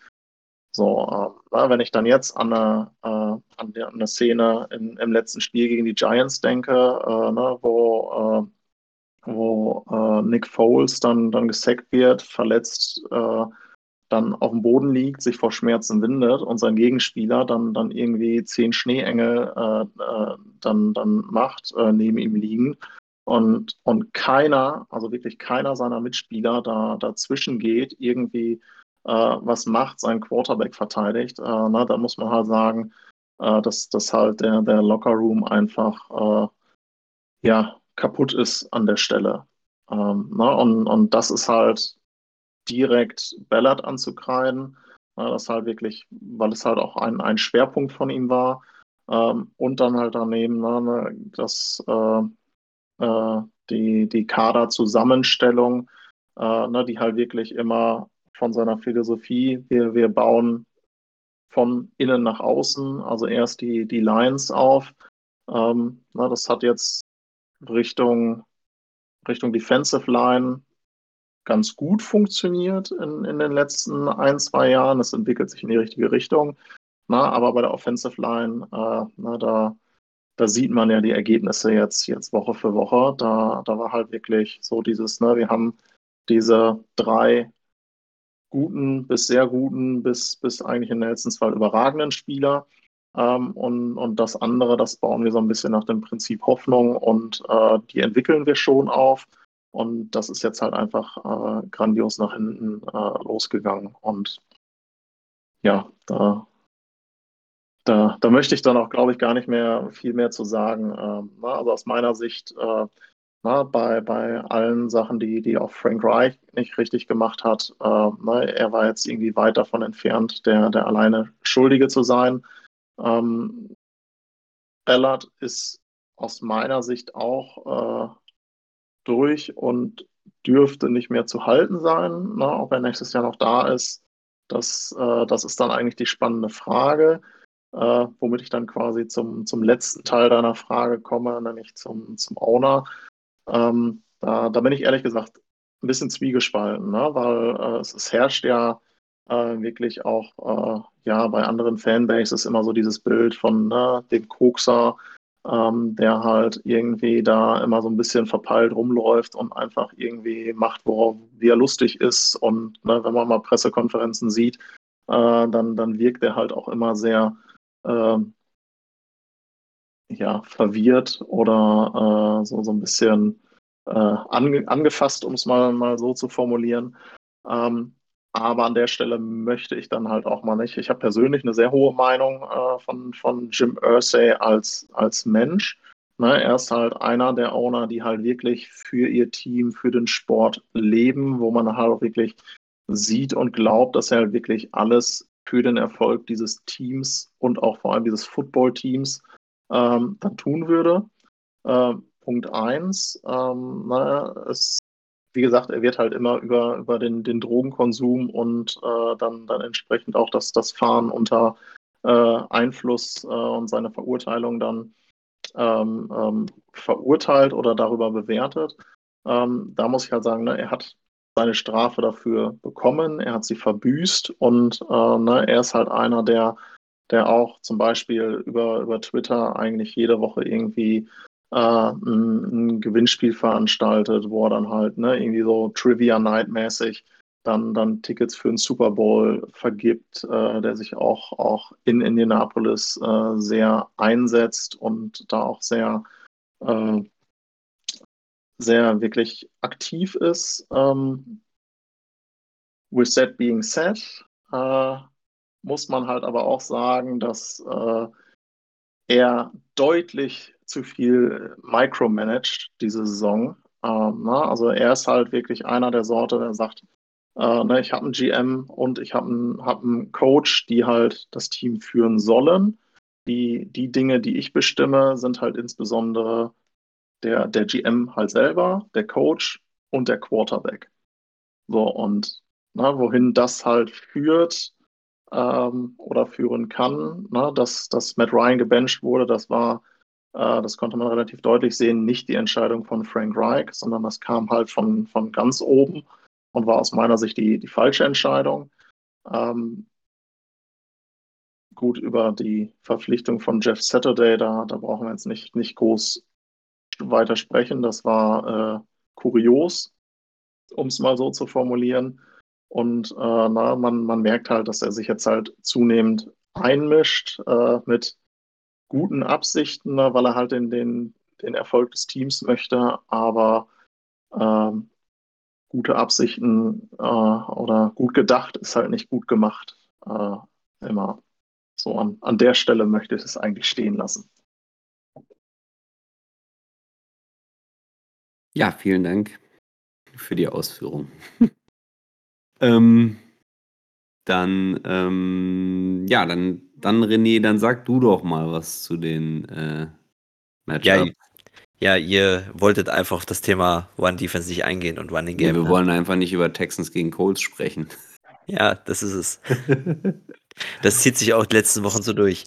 So, äh, wenn ich dann jetzt an eine, äh, an, die, an eine Szene in, im letzten Spiel gegen die Giants denke, äh, ne, wo, äh, wo Nick Foles dann, dann gesackt wird, verletzt dann auf dem Boden liegt, sich vor Schmerzen windet und sein Gegenspieler dann, dann irgendwie zehn Schneeengel äh, äh, dann, dann macht, äh, neben ihm liegen. Und, und keiner, also wirklich keiner seiner Mitspieler da dazwischen geht, irgendwie äh, was macht, seinen Quarterback verteidigt. Äh, na, da muss man halt sagen, äh, dass, dass halt der, der Lockerroom einfach ja, kaputt ist an der Stelle. Ähm, na, und, und das ist halt direkt Ballard anzukreiden. Äh, das halt wirklich, weil es halt auch ein, ein Schwerpunkt von ihm war. Ähm, und dann halt daneben ne, ne das, äh, äh, die, die Kaderzusammenstellung, äh, ne, die halt wirklich immer von seiner Philosophie, wir, wir bauen von innen nach außen, also erst die, die Lines auf. Ähm, na, das hat jetzt Richtung, Richtung Defensive Line ganz gut funktioniert in, in den letzten ein, zwei Jahren. Es entwickelt sich in die richtige Richtung. Na, aber bei der Offensive Line, äh, na, da, da sieht man ja die Ergebnisse jetzt, jetzt Woche für Woche. Da, da war halt wirklich so dieses, ne, wir haben diese drei guten bis sehr guten bis, bis eigentlich in Nelsons Fall überragenden Spieler. Ähm, und, und das andere, das bauen wir so ein bisschen nach dem Prinzip Hoffnung und äh, die entwickeln wir schon auf. Und das ist jetzt halt einfach äh, grandios nach hinten äh, losgegangen. Und ja, da, da, da möchte ich dann auch, glaube ich, gar nicht mehr viel mehr zu sagen. Ähm, na, also aus meiner Sicht, na, bei, bei allen Sachen, die, die auch Frank Reich nicht richtig gemacht hat, äh, na, er war jetzt irgendwie weit davon entfernt, der, der alleine Schuldige zu sein. Ähm, Ballard ist aus meiner Sicht auch äh, durch und dürfte nicht mehr zu halten sein, ne, ob er nächstes Jahr noch da ist. Das, äh, das ist dann eigentlich die spannende Frage, äh, womit ich dann quasi zum, zum letzten Teil deiner Frage komme, nämlich zum, zum Owner. Ähm, da, da bin ich ehrlich gesagt ein bisschen zwiegespalten, ne, weil äh, es, herrscht ja äh, wirklich auch äh, ja bei anderen Fanbases immer so dieses Bild von ne, dem Kokser, ähm, der halt irgendwie da immer so ein bisschen verpeilt rumläuft und einfach irgendwie macht, worauf wie er lustig ist. Und ne, wenn man mal Pressekonferenzen sieht, äh, dann, dann wirkt er halt auch immer sehr äh, ja, verwirrt oder äh, so, so ein bisschen äh, ange angefasst, um es mal, mal so zu formulieren. Ähm, aber an der Stelle möchte ich dann halt auch mal nicht. Ich habe persönlich eine sehr hohe Meinung äh, von, von Jim Ursay als, als Mensch. Ne, er ist halt einer der Owner, die halt wirklich für ihr Team, für den Sport leben, wo man halt auch wirklich sieht und glaubt, dass er halt wirklich alles für den Erfolg dieses Teams und auch vor allem dieses Football-Teams ähm, dann tun würde. Äh, Punkt eins, ähm, na, es wie gesagt, er wird halt immer über, über den, den Drogenkonsum und äh, dann, dann entsprechend auch das, das Fahren unter äh, Einfluss äh, und seine Verurteilung dann ähm, ähm, verurteilt oder darüber bewertet. Ähm, da muss ich halt sagen, ne, er hat seine Strafe dafür bekommen, er hat sie verbüßt und äh, ne, er ist halt einer, der, der auch zum Beispiel über, über Twitter eigentlich jede Woche irgendwie äh, ein, ein, Gewinnspiel veranstaltet, wo er dann halt ne, irgendwie so Trivia Night mäßig dann, dann Tickets für den Super Bowl vergibt, äh, der sich auch, auch in Indianapolis äh, sehr einsetzt und da auch sehr, äh, sehr wirklich aktiv ist. Ähm, with that being said, äh, muss man halt aber auch sagen, dass äh, er deutlich zu viel micromanaged diese Saison. Ähm, ne? Also er ist halt wirklich einer der Sorte, der sagt, äh, ne, ich habe einen GM und ich habe einen, hab einen Coach, die halt das Team führen sollen. Die, die Dinge, die ich bestimme, sind halt insbesondere der, der GM halt selber, der Coach und der Quarterback. So, und ne, wohin das halt führt ähm, oder führen kann, ne, dass, dass Matt Ryan gebencht wurde, das war äh, das konnte man relativ deutlich sehen, nicht die Entscheidung von Frank Reich, sondern das kam halt von, von ganz oben und war aus meiner Sicht die, die falsche Entscheidung. Ähm, gut, über die Verpflichtung von Jeff Saturday, da, da brauchen wir jetzt nicht, nicht groß weiter sprechen. Das war äh, kurios, um es mal so zu formulieren. Und äh, na, man, man merkt halt, dass er sich jetzt halt zunehmend einmischt äh, mit guten Absichten, ne, weil er halt in den, den Erfolg des Teams möchte, aber ähm, gute Absichten äh, oder gut gedacht ist halt nicht gut gemacht. Äh, immer so an, an der Stelle möchte ich es eigentlich stehen lassen. Ja, vielen Dank für die Ausführung. <laughs> ähm, dann, ähm, ja, dann, dann René, dann sag du doch mal was zu den äh, Matchups. Ja, ja, ihr wolltet einfach auf das Thema One Defense nicht eingehen und Running Ja, Game. wir ne? wollen einfach nicht über Texans gegen Colts sprechen. <laughs> Ja, das ist es. <laughs> Das zieht sich auch die letzten Wochen so durch.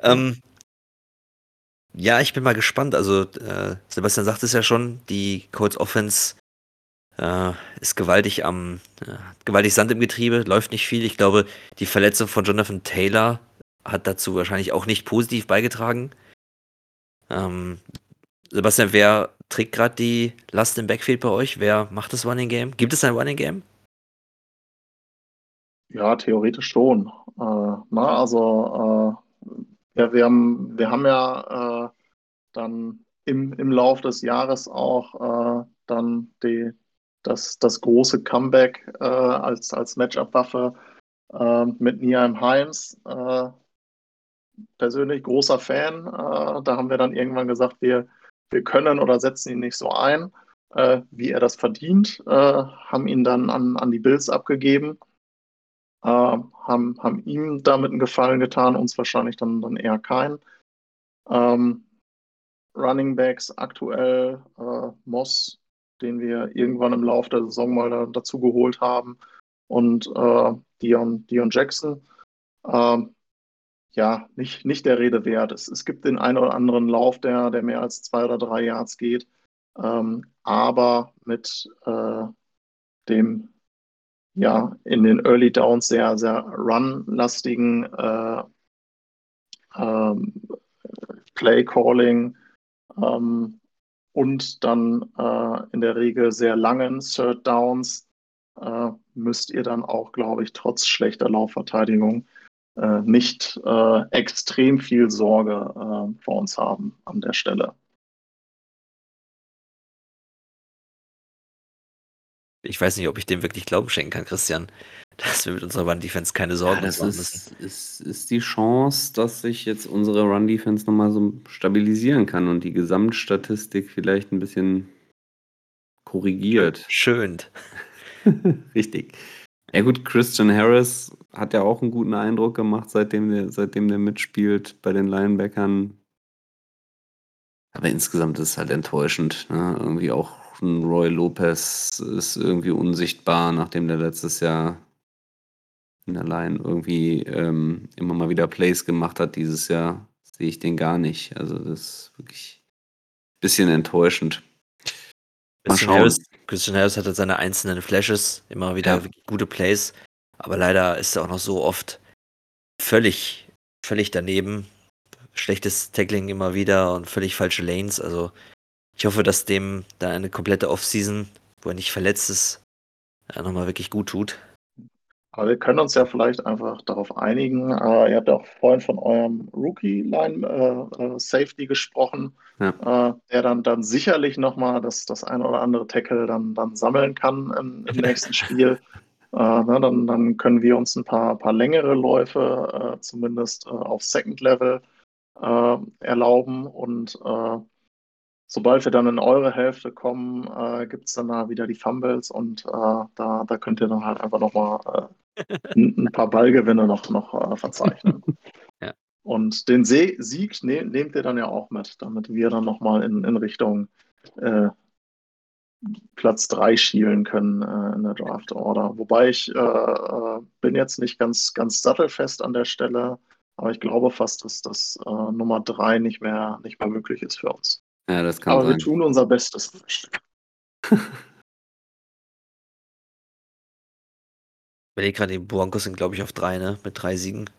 Ähm, ja, ich bin mal gespannt. Also, äh, Sebastian sagt es ja schon, die Colts Offense äh, ist gewaltig am, äh, gewaltig Sand im Getriebe, läuft nicht viel. Ich glaube, die Verletzung von Jonathan Taylor hat dazu wahrscheinlich auch nicht positiv beigetragen. Ähm, Sebastian, wer trägt gerade die Last im Backfield bei euch? Wer macht das Running Game? Gibt es ein Running Game? Ja, theoretisch schon. Äh, na, also äh, ja, wir haben, wir haben ja äh, dann im, im Lauf des Jahres auch äh, dann die, das, das große Comeback äh, als, als Matchup-Waffe äh, mit Niheim Heims. Äh, persönlich großer Fan. Äh, da haben wir dann irgendwann gesagt, wir, wir können oder setzen ihn nicht so ein, äh, wie er das verdient, äh, haben ihn dann an, an die Bills abgegeben haben, haben ihm damit einen Gefallen getan, uns wahrscheinlich dann, dann eher keinen. Ähm, Running Backs aktuell Moss, den wir irgendwann im Laufe der Saison mal da, dazu geholt haben, und äh, Dion, Dion Jackson. Ähm, ja, nicht, nicht der Rede wert. Es, es gibt den einen oder anderen Lauf, der, der mehr als zwei oder drei Yards geht, ähm, aber mit äh, dem ja, in den Early Downs sehr, sehr run-lastigen äh, ähm, Play Calling ähm, und dann äh, in der Regel sehr langen Third Downs äh, müsst ihr dann auch, glaube ich, trotz schlechter Laufverteidigung äh, nicht äh, extrem viel Sorge äh, vor uns haben an der Stelle. Ich weiß nicht, ob ich dem wirklich Glauben schenken kann, Christian, dass wir mit unserer Run-Defense keine Sorgen Ja, das machen ist, müssen. ist, ist die Chance, dass sich jetzt unsere Run-Defense nochmal so stabilisieren kann und die Gesamtstatistik vielleicht ein bisschen korrigiert. Schön. <laughs> Richtig. Ja gut, Christian Harris hat ja auch einen guten Eindruck gemacht, seitdem der, seitdem der mitspielt bei den Linebackern. Aber insgesamt ist es halt enttäuschend. Ne? Irgendwie auch ein Roy Lopez ist irgendwie unsichtbar, nachdem der letztes Jahr in der Line irgendwie ähm, immer mal wieder Plays gemacht hat. Dieses Jahr sehe ich den gar nicht. Also das ist wirklich ein bisschen enttäuschend. Mal Christian schauen. Harris, Christian Harris hatte seine einzelnen Flashes, immer wieder Ja. gute Plays, aber leider ist er auch noch so oft völlig, völlig daneben. Schlechtes Tackling immer wieder und völlig falsche Lanes. Also ich hoffe, dass dem da eine komplette Offseason, wo er nicht verletzt ist, äh, nochmal wirklich gut tut. Aber wir können uns ja vielleicht einfach darauf einigen. Äh, ihr habt ja auch vorhin von eurem Rookie-Line-Safety gesprochen, Ja. äh, der dann, dann sicherlich nochmal das, das ein oder andere Tackle dann, dann sammeln kann im, im nächsten <laughs> Spiel. Äh, ne, dann, dann können wir uns ein paar, paar längere Läufe äh, zumindest äh, auf Second Level äh, erlauben. Und äh, sobald wir dann in eure Hälfte kommen, äh, gibt es dann da wieder die Fumbles und äh, da, da könnt ihr dann halt einfach nochmal äh, ein, paar Ballgewinne noch, noch äh, verzeichnen. <laughs> Ja. Und den See Sieg ne nehmt ihr dann ja auch mit, damit wir dann nochmal in, in Richtung äh, Platz 3 schielen können äh, in der Draft Order. Wobei ich äh, bin jetzt nicht ganz, ganz sattelfest an der Stelle, aber ich glaube fast, dass das Nummer 3 nicht mehr, nicht mehr möglich ist für uns. Ja, das kann aber wir sein. tun unser Bestes. <laughs> Ich gerade, die Broncos sind, glaube ich, auf drei, ne? Mit drei Siegen.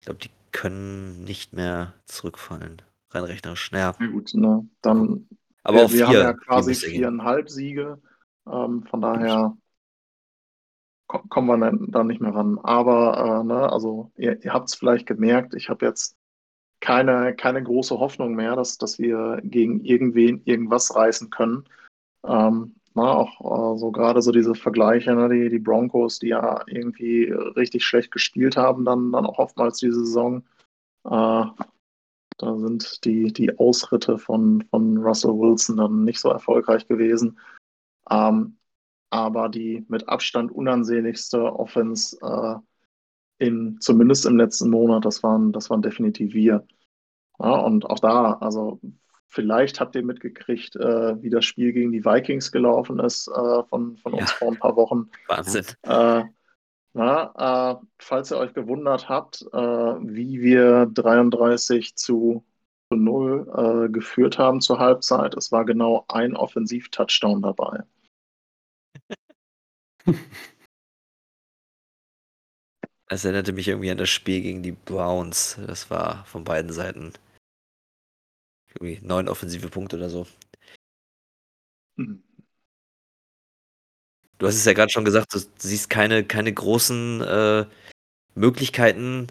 Ich glaube, die können nicht mehr zurückfallen. Rein rechnerisch. Naja, Na gut, ne? Dann aber wir, auch wir vier. haben ja vier quasi viereinhalb Siege. Ähm, von daher kommen wir dann nicht mehr ran. Aber äh, ne, also ihr, ihr habt es vielleicht gemerkt, ich habe jetzt keine, keine große Hoffnung mehr, dass, dass wir gegen irgendwen irgendwas reißen können. Ähm, na, auch äh, so gerade so diese Vergleiche, ne, die, die Broncos, die ja irgendwie richtig schlecht gespielt haben, dann, dann auch oftmals diese Saison. Äh, da sind die, die Ausritte von, von Russell Wilson dann nicht so erfolgreich gewesen. Ähm, aber die mit Abstand unansehnlichste Offense äh, in, zumindest im letzten Monat, das waren, das waren definitiv wir. Ja, und auch da, also vielleicht habt ihr mitgekriegt, äh, wie das Spiel gegen die Vikings gelaufen ist äh, von, von uns ja. vor ein paar Wochen. Wahnsinn. Äh, na, äh, falls ihr euch gewundert habt, äh, wie wir 33 zu 0 äh, geführt haben zur Halbzeit, es war genau ein Offensiv-Touchdown dabei. <laughs> Es erinnerte mich irgendwie an das Spiel gegen die Browns. Das war von beiden Seiten irgendwie neun offensive Punkte oder so. Mhm. Du hast es ja gerade schon gesagt, du siehst keine, keine großen äh, Möglichkeiten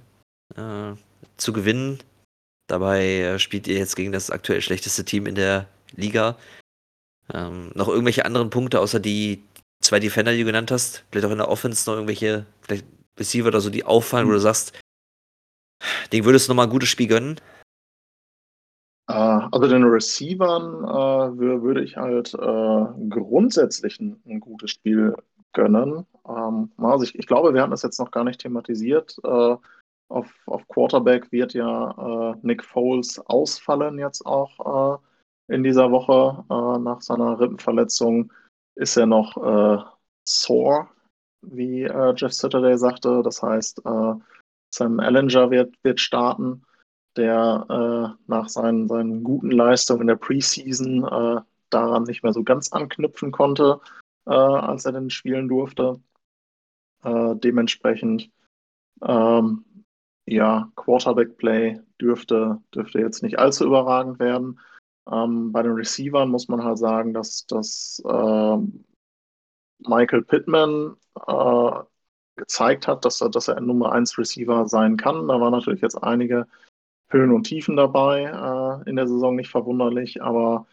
äh, zu gewinnen. Dabei äh, spielt ihr jetzt gegen das aktuell schlechteste Team in der Liga. Ähm, noch irgendwelche anderen Punkte, außer die zwei Defender, die du genannt hast? Vielleicht auch in der Offense noch irgendwelche vielleicht Receiver oder so, die auffallen, wo du sagst, den würdest du nochmal ein gutes Spiel gönnen? Äh, also den Receivern äh, würde ich halt äh, grundsätzlich ein, ein, gutes Spiel gönnen. Ähm, also ich, ich, glaube, wir hatten das jetzt noch gar nicht thematisiert. Äh, auf, auf, Quarterback wird ja äh, Nick Foles ausfallen jetzt auch äh, in dieser Woche nach seiner Rippenverletzung. Ist er noch sore, wie Jeff Saturday sagte. Das heißt, Sam Ellinger wird, wird starten der äh, nach seinen, seinen guten Leistungen in der Preseason äh, daran nicht mehr so ganz anknüpfen konnte, äh, als er denn spielen durfte. Äh, dementsprechend, ähm, ja, Quarterback-Play dürfte, dürfte jetzt nicht allzu überragend werden. Ähm, bei den Receivern muss man halt sagen, dass, dass ähm, Michael Pittman äh, gezeigt hat, dass er, dass er ein Nummer 1 Receiver sein kann. Da waren natürlich jetzt einige Höhen und Tiefen dabei äh, in der Saison, nicht verwunderlich, aber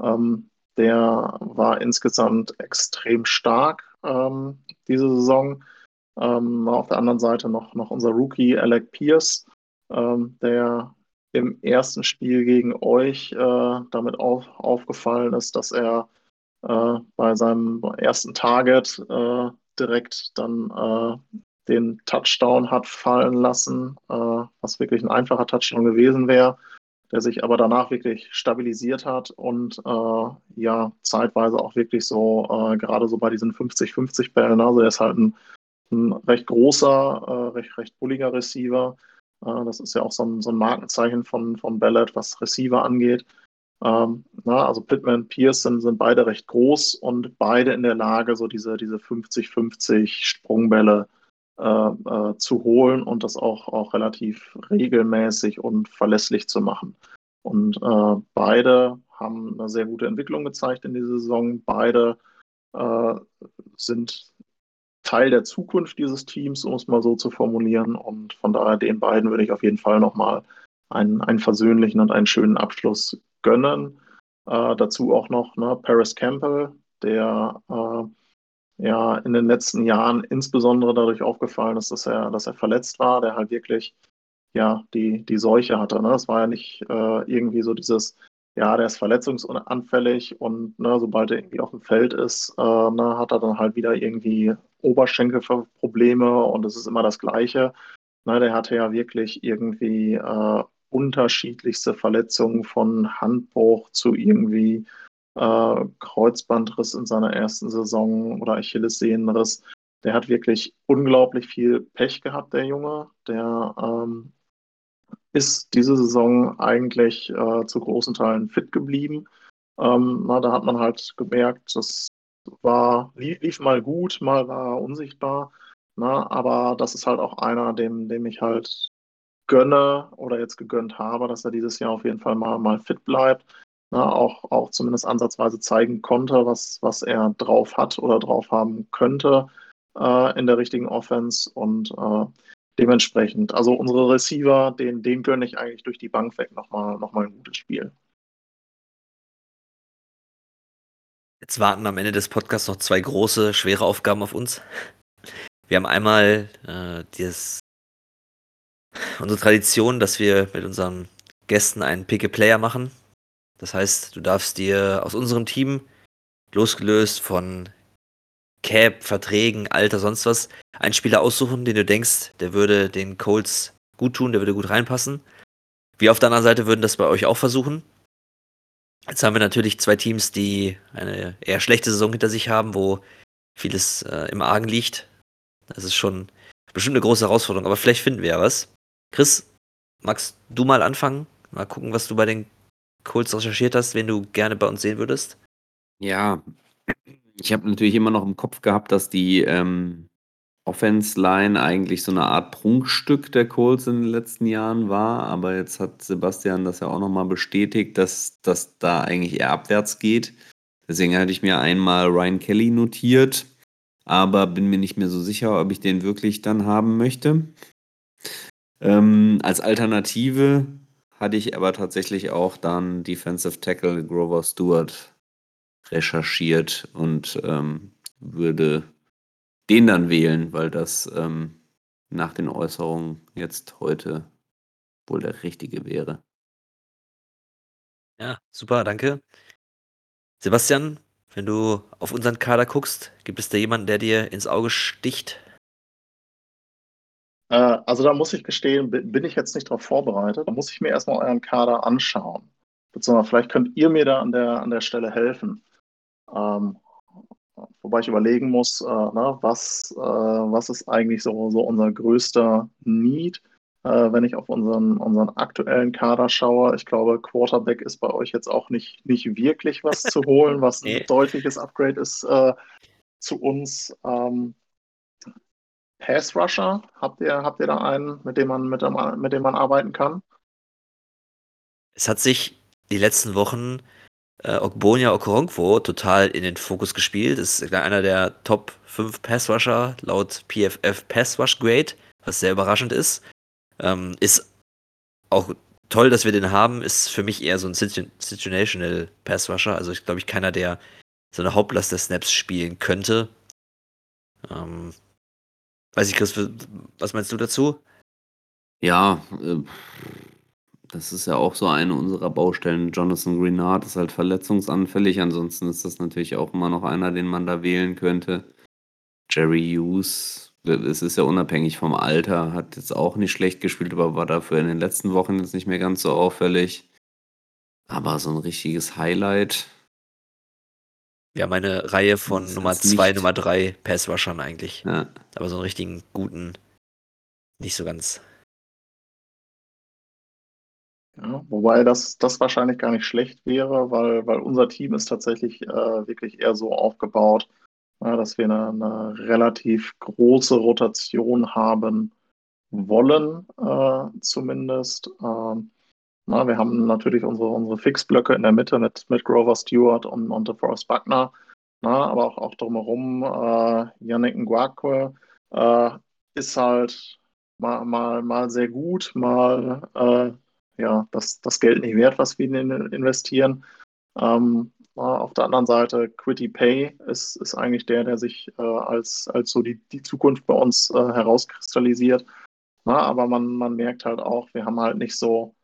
ähm, der war insgesamt extrem stark ähm, diese Saison. Ähm, auf der anderen Seite noch, noch unser Rookie Alec Pierce, ähm, der im ersten Spiel gegen euch äh, damit auf, aufgefallen ist, dass er äh, bei seinem ersten Target äh, direkt dann äh, den Touchdown hat fallen lassen, äh, was wirklich ein einfacher Touchdown gewesen wäre, der sich aber danach wirklich stabilisiert hat und äh, ja, zeitweise auch wirklich so, gerade so bei diesen 50-50 Bällen, also er ist halt ein, ein recht großer, recht, recht bulliger Receiver. Das ist ja auch so ein, so ein Markenzeichen von, von Ballard, was Receiver angeht. Ähm, na, also Pittman und Pearson sind beide recht groß und beide in der Lage, so diese, diese 50-50 Sprungbälle äh, äh, zu holen und das auch, auch relativ regelmäßig und verlässlich zu machen. Und äh, beide haben eine sehr gute Entwicklung gezeigt in dieser Saison. Beide äh, sind Teil der Zukunft dieses Teams, um es mal so zu formulieren. Und von daher den beiden würde ich auf jeden Fall nochmal einen, einen versöhnlichen und einen schönen Abschluss gönnen. Äh, dazu auch noch ne, Paris Campbell, der äh, ja in den letzten Jahren insbesondere dadurch aufgefallen ist, dass er, dass er verletzt war, der halt wirklich ja die, die Seuche hatte. Ne? Das war ja nicht äh, irgendwie so dieses, ja, der ist verletzungsanfällig und ne, sobald er irgendwie auf dem Feld ist, äh, ne, hat er dann halt wieder irgendwie Oberschenkelprobleme und es ist immer das Gleiche. Ne, der hatte ja wirklich irgendwie äh, unterschiedlichste Verletzungen von Handbruch zu irgendwie äh, Kreuzbandriss in seiner ersten Saison oder Achillessehnenriss. Der hat wirklich unglaublich viel Pech gehabt, der Junge. Der ähm, ist diese Saison eigentlich äh, zu großen Teilen fit geblieben. Ähm, na, da hat man halt gemerkt, das war, lief, lief mal gut, mal war er unsichtbar. Na, aber das ist halt auch einer, dem, dem ich halt gönne oder jetzt gegönnt habe, dass er dieses Jahr auf jeden Fall mal, mal fit bleibt ne, auch, auch zumindest ansatzweise zeigen konnte, was, was er drauf hat oder drauf haben könnte. äh, in der richtigen Offense und äh, dementsprechend, also unsere Receiver, den, den gönne ich eigentlich durch die Bank weg nochmal noch mal ein gutes Spiel. Jetzt warten am Ende des Podcasts noch zwei große, schwere Aufgaben auf uns. Wir haben einmal äh, dieses, unsere Tradition, dass wir mit unseren Gästen einen Pick-a-Player machen. Das heißt, du darfst dir aus unserem Team, losgelöst von Cap, Verträgen, Alter, sonst was, einen Spieler aussuchen, den du denkst, der würde den Colts gut tun, der würde gut reinpassen. Wir auf der anderen Seite würden das bei euch auch versuchen. Jetzt haben wir natürlich zwei Teams, die eine eher schlechte Saison hinter sich haben, wo vieles äh, im Argen liegt. Das ist schon bestimmt eine große Herausforderung, aber vielleicht finden wir ja was. Chris, magst du mal anfangen? Mal gucken, was du bei den Colts recherchiert hast, wen du gerne bei uns sehen würdest? Ja, ich habe natürlich immer noch im Kopf gehabt, dass die ähm, Offense Line eigentlich so eine Art Prunkstück der Colts in den letzten Jahren war, aber jetzt hat Sebastian das ja auch nochmal bestätigt, dass das da eigentlich eher abwärts geht. Deswegen hatte ich mir einmal Ryan Kelly notiert, aber bin mir nicht mehr so sicher, ob ich den wirklich dann haben möchte. Ähm, als Alternative hatte ich aber tatsächlich auch dann Defensive Tackle Grover Stewart recherchiert und ähm, würde den dann wählen, weil das ähm, nach den Äußerungen jetzt heute wohl der richtige wäre. Ja, super, danke. Sebastian, wenn du auf unseren Kader guckst, gibt es da jemanden, der dir ins Auge sticht? Äh, also da muss ich gestehen, bin ich jetzt nicht darauf vorbereitet. Da muss ich mir erstmal euren Kader anschauen. Beziehungsweise vielleicht könnt ihr mir da an der, an der Stelle helfen. Ähm, wobei ich überlegen muss, äh, ne, was, äh, was ist eigentlich so, so unser größter Need, äh, wenn ich auf unseren, unseren aktuellen Kader schaue. Ich glaube, Quarterback ist bei euch jetzt auch nicht, nicht wirklich was zu holen, was ein <laughs> deutliches Upgrade ist äh, zu uns. Ähm, Pass Rusher, habt ihr, habt ihr da einen, mit dem man, mit dem, mit dem man arbeiten kann? Es hat sich die letzten Wochen äh, Ogbonia Okoronkwo total in den Fokus gespielt. Ist einer der Top 5 Passrusher laut PFF Passrush Grade, was sehr überraschend ist. Ähm, ist auch toll, dass wir den haben, ist für mich eher so ein Situational Passrusher. Also ich glaube ich keiner, der so eine Hauptlast der Snaps spielen könnte. Ähm, weiß ich, Chris, was meinst du dazu? Ja, äh, das ist ja auch so eine unserer Baustellen. Jonathan Greenard ist halt verletzungsanfällig. Ansonsten ist das natürlich auch immer noch einer, den man da wählen könnte. Jerry Hughes, es ist ja unabhängig vom Alter, hat jetzt auch nicht schlecht gespielt, aber war dafür in den letzten Wochen jetzt nicht mehr ganz so auffällig. Aber so ein richtiges Highlight. Wir haben eine Reihe von Nummer 2, Nummer 3 Passrushern eigentlich. Ja. Aber so einen richtigen guten, nicht so ganz ja, wobei das, das wahrscheinlich gar nicht schlecht wäre, weil, weil unser Team ist tatsächlich äh, wirklich eher so aufgebaut, äh, dass wir eine, eine, relativ große Rotation haben wollen, äh, zumindest. Ähm, na, wir haben natürlich unsere, unsere Fixblöcke in der Mitte mit, mit Grover Stewart und, und DeForest Buckner, na, aber auch, auch drumherum äh, Yannick Ngwakwe äh, ist halt mal, mal, mal sehr gut, mal äh, ja, das, das Geld nicht wert, was wir in investieren. Ähm, auf der anderen Seite, Quitty Pay ist, ist eigentlich der, der sich äh, als, als so die, die Zukunft bei uns äh, herauskristallisiert. Na, aber man, man merkt halt auch, wir haben halt nicht so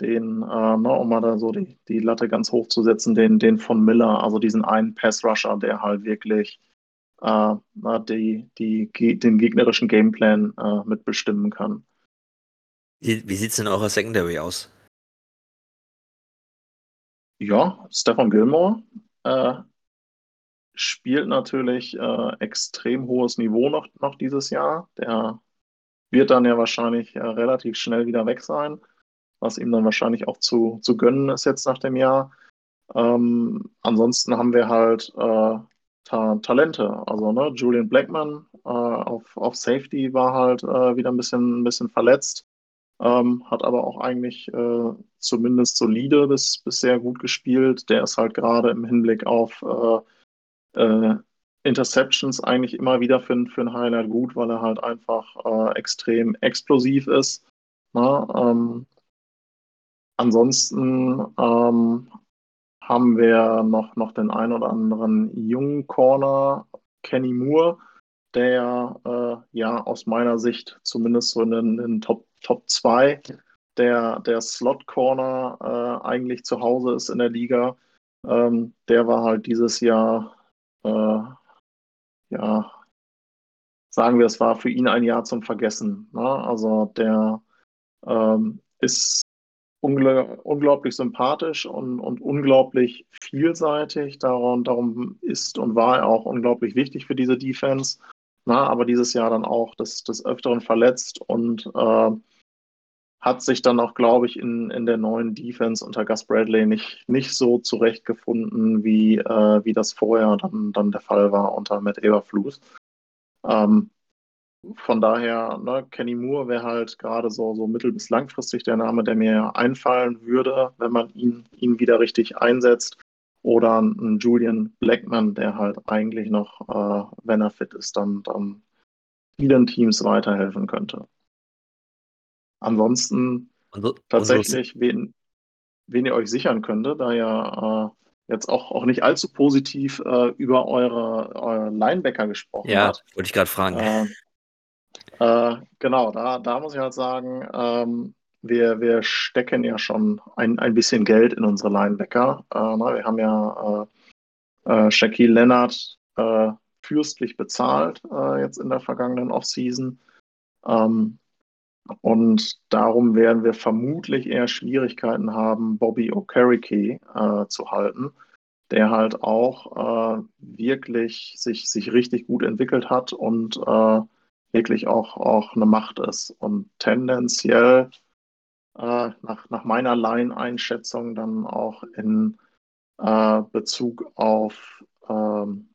den, äh, ne, um mal da so die, die Latte ganz hoch zu setzen, den, den von Miller, also diesen einen Pass-Rusher, der halt wirklich äh, die, die, den gegnerischen Gameplan äh, mitbestimmen kann. Wie, wie sieht es denn eurer Secondary aus? Ja, Stefan Gilmore äh, spielt natürlich äh, extrem hohes Niveau noch, noch dieses Jahr. Der wird dann ja wahrscheinlich äh, relativ schnell wieder weg sein, was ihm dann wahrscheinlich auch zu, zu gönnen ist jetzt nach dem Jahr. Ähm, ansonsten haben wir halt äh, Ta Talente. Also ne, Julian Blackman äh, auf, auf Safety war halt äh, wieder ein bisschen, ein bisschen verletzt ähm, hat aber auch eigentlich äh, zumindest solide bis, bis sehr gut gespielt. Der ist halt gerade im Hinblick auf äh, äh, Interceptions eigentlich immer wieder für, für ein Highlight gut, weil er halt einfach extrem explosiv ist. Na, ähm, ansonsten ähm, haben wir noch, noch den ein oder anderen jungen Corner, Kenny Moore, der äh, ja aus meiner Sicht zumindest so in den, in Top, Top 2 der, der Slot Corner äh, eigentlich zu Hause ist in der Liga. Ähm, der war halt dieses Jahr, äh, ja, sagen wir, es war für ihn ein Jahr zum Vergessen. Ne? Also der ähm, ist ungl unglaublich sympathisch und, und unglaublich vielseitig. Darum, darum ist und war er auch unglaublich wichtig für diese Defense. Na, aber dieses Jahr dann auch des, des Öfteren verletzt und äh, hat sich dann auch, glaube ich, in, in der neuen Defense unter Gus Bradley nicht, nicht so zurechtgefunden, wie, äh, wie das vorher dann, dann der Fall war unter Matt Eberflus. Ähm, von daher, ne, Kenny Moore wäre halt gerade so, so mittel- bis langfristig der Name, der mir einfallen würde, wenn man ihn, ihn wieder richtig einsetzt. Oder ein Julian Blackman, der halt eigentlich noch, äh, wenn er fit ist, dann, dann vielen Teams weiterhelfen könnte. Ansonsten und, tatsächlich, und wen, wen ihr euch sichern könntet, da ja äh, jetzt auch, auch nicht allzu positiv äh, über eure, eure Linebacker gesprochen ja, hat. Ja, wollte ich gerade fragen. Äh, äh, genau, da, da muss ich halt sagen, ähm, wir, wir stecken ja schon ein, ein bisschen Geld in unsere Linebacker. Äh, na, wir haben ja äh, äh, Shaquille Leonard äh, fürstlich bezahlt äh, jetzt in der vergangenen Offseason. Ähm, und darum werden wir vermutlich eher Schwierigkeiten haben, Bobby Okereke zu halten, der halt auch äh, wirklich sich, sich richtig gut entwickelt hat und äh, wirklich auch, auch eine Macht ist. Und tendenziell äh, nach, nach meiner Line-Einschätzung dann auch in äh, Bezug auf ähm,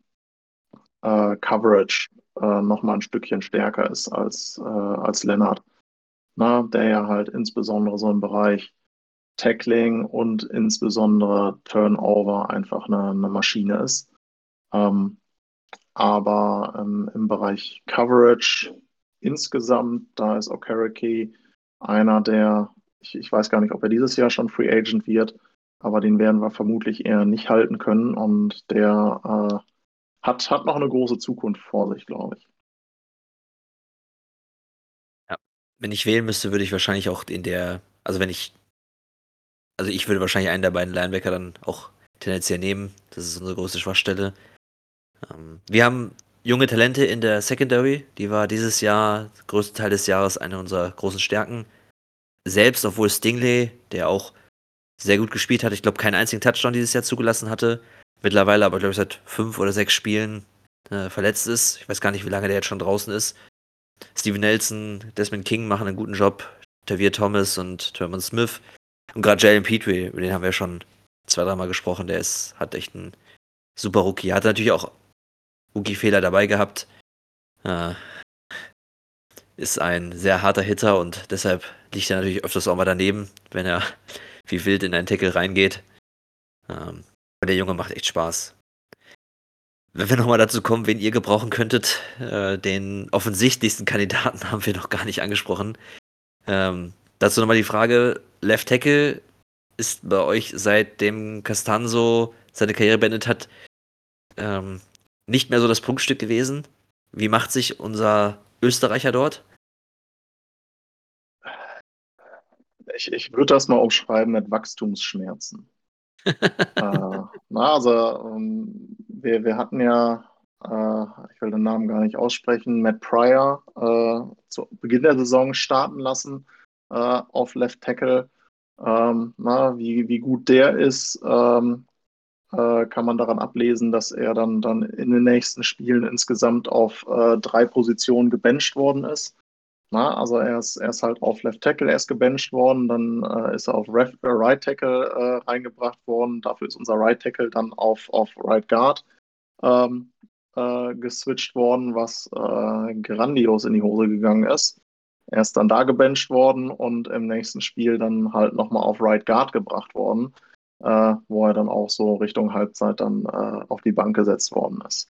äh, Coverage äh, nochmal ein Stückchen stärker ist als, äh, als Lennart. Na, der ja halt insbesondere so im Bereich Tackling und insbesondere Turnover einfach eine, eine Maschine ist. Ähm, aber ähm, im Bereich Coverage insgesamt, da ist Okereke einer der, ich, ich, weiß gar nicht, ob er dieses Jahr schon Free Agent wird, aber den werden wir vermutlich eher nicht halten können und der äh, hat, hat noch eine große Zukunft vor sich, glaube ich. Ja, wenn ich wählen müsste, würde ich wahrscheinlich auch in der, also wenn ich, also ich würde wahrscheinlich einen der beiden Linebacker dann auch tendenziell nehmen. Das ist unsere große Schwachstelle. Ähm, wir haben junge Talente in der Secondary. Die war dieses Jahr, größten Teil des Jahres, eine unserer großen Stärken. Selbst, obwohl Stingley, der auch sehr gut gespielt hat, ich glaube, keinen einzigen Touchdown dieses Jahr zugelassen hatte. Mittlerweile aber, glaube ich, seit fünf oder sechs Spielen äh, verletzt ist. Ich weiß gar nicht, wie lange der jetzt schon draußen ist. Steven Nelson, Desmond King machen einen guten Job. Tavier Thomas und Thurman Smith. Und gerade Jalen Petrie, über den haben wir schon zwei, dreimal gesprochen. Der ist, hat echt einen super Rookie. Hat natürlich auch Rookie-Fehler dabei gehabt. Äh, ist ein sehr harter Hitter und deshalb liegt er natürlich öfters auch mal daneben, wenn er <laughs> wie wild in einen Tackle reingeht. Ähm, aber der Junge macht echt Spaß. Wenn wir nochmal dazu kommen, wen ihr gebrauchen könntet, äh, den offensichtlichsten Kandidaten <laughs> haben wir noch gar nicht angesprochen. Ähm, dazu nochmal die Frage: Left Tackle ist bei euch seitdem Castanzo seine Karriere beendet hat, ähm, nicht mehr so das Prunkstück gewesen. Wie macht sich unser Österreicher dort? Ich, ich würde das mal umschreiben mit Wachstumsschmerzen. <laughs> äh, na, also, ähm, wir, wir hatten ja, äh, ich will den Namen gar nicht aussprechen, Matt Pryor äh, zu Beginn der Saison starten lassen äh, auf Left Tackle. Ähm, na, wie, wie gut der ist, ähm, äh, kann man daran ablesen, dass er dann, dann in den nächsten Spielen insgesamt auf äh, drei Positionen gebencht worden ist. Na, also er ist, er ist halt auf Left Tackle erst gebencht worden, dann äh, ist er auf Ref, äh, Right Tackle äh, reingebracht worden. Dafür ist unser Right Tackle dann auf, auf Right Guard ähm, äh, geswitcht worden, was grandios in die Hose gegangen ist. Er ist dann da gebencht worden und im nächsten Spiel dann halt nochmal auf Right Guard gebracht worden äh, wo er dann auch so Richtung Halbzeit dann äh, auf die Bank gesetzt worden ist.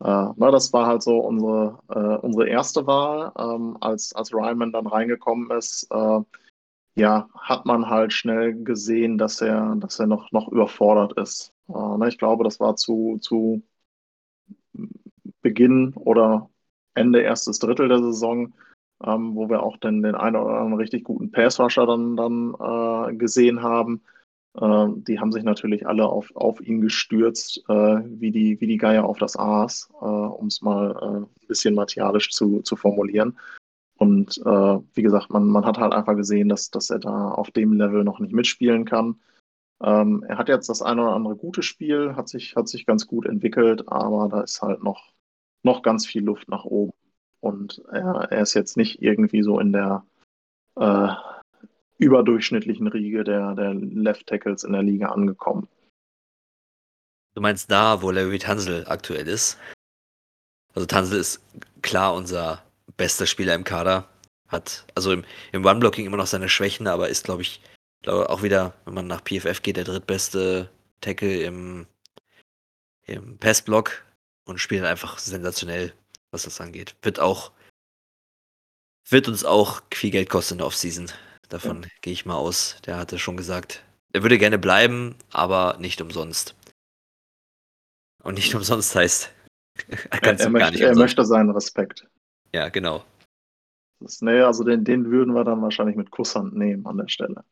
Äh, na, das war halt so unsere, äh, unsere erste Wahl. Ähm, als, als Ryman dann reingekommen ist, äh, ja, hat man halt schnell gesehen, dass er, dass er noch, noch überfordert ist. Äh, ne, ich glaube, das war zu, zu Beginn oder Ende erstes Drittel der Saison, ähm, wo wir auch den, den einen oder anderen richtig guten Passrusher dann, dann äh, gesehen haben. Äh, die haben sich natürlich alle auf, auf ihn gestürzt, äh, wie, die, wie die Geier auf das Aas, äh, um es mal äh, ein bisschen martialisch zu, zu formulieren. Und äh, wie gesagt, man, man hat halt einfach gesehen, dass, dass er da auf dem Level noch nicht mitspielen kann. Ähm, er hat jetzt das eine oder andere gute Spiel, hat sich, hat sich ganz gut entwickelt, aber da ist halt noch, noch ganz viel Luft nach oben. Und er, er ist jetzt nicht irgendwie so in der äh, überdurchschnittlichen Riege der, der Left Tackles in der Liga angekommen. Du meinst da, wo Larry Tansel aktuell ist? Also Tansel ist klar unser bester Spieler im Kader. Hat also im, im One-Blocking immer noch seine Schwächen, aber ist, glaube ich, glaube auch wieder, wenn man nach PFF geht, der drittbeste Tackle im, im Passblock und spielt einfach sensationell, was das angeht. Wird auch, wird uns auch viel Geld kosten in der Offseason. Davon ja. gehe ich mal aus. Der hatte schon gesagt, er würde gerne bleiben, aber nicht umsonst. Und nicht umsonst heißt, <laughs> er, er, möchte, er möchte seinen Respekt. Ja, genau. Das, nee, also den, den würden wir dann wahrscheinlich mit Kusshand nehmen an der Stelle.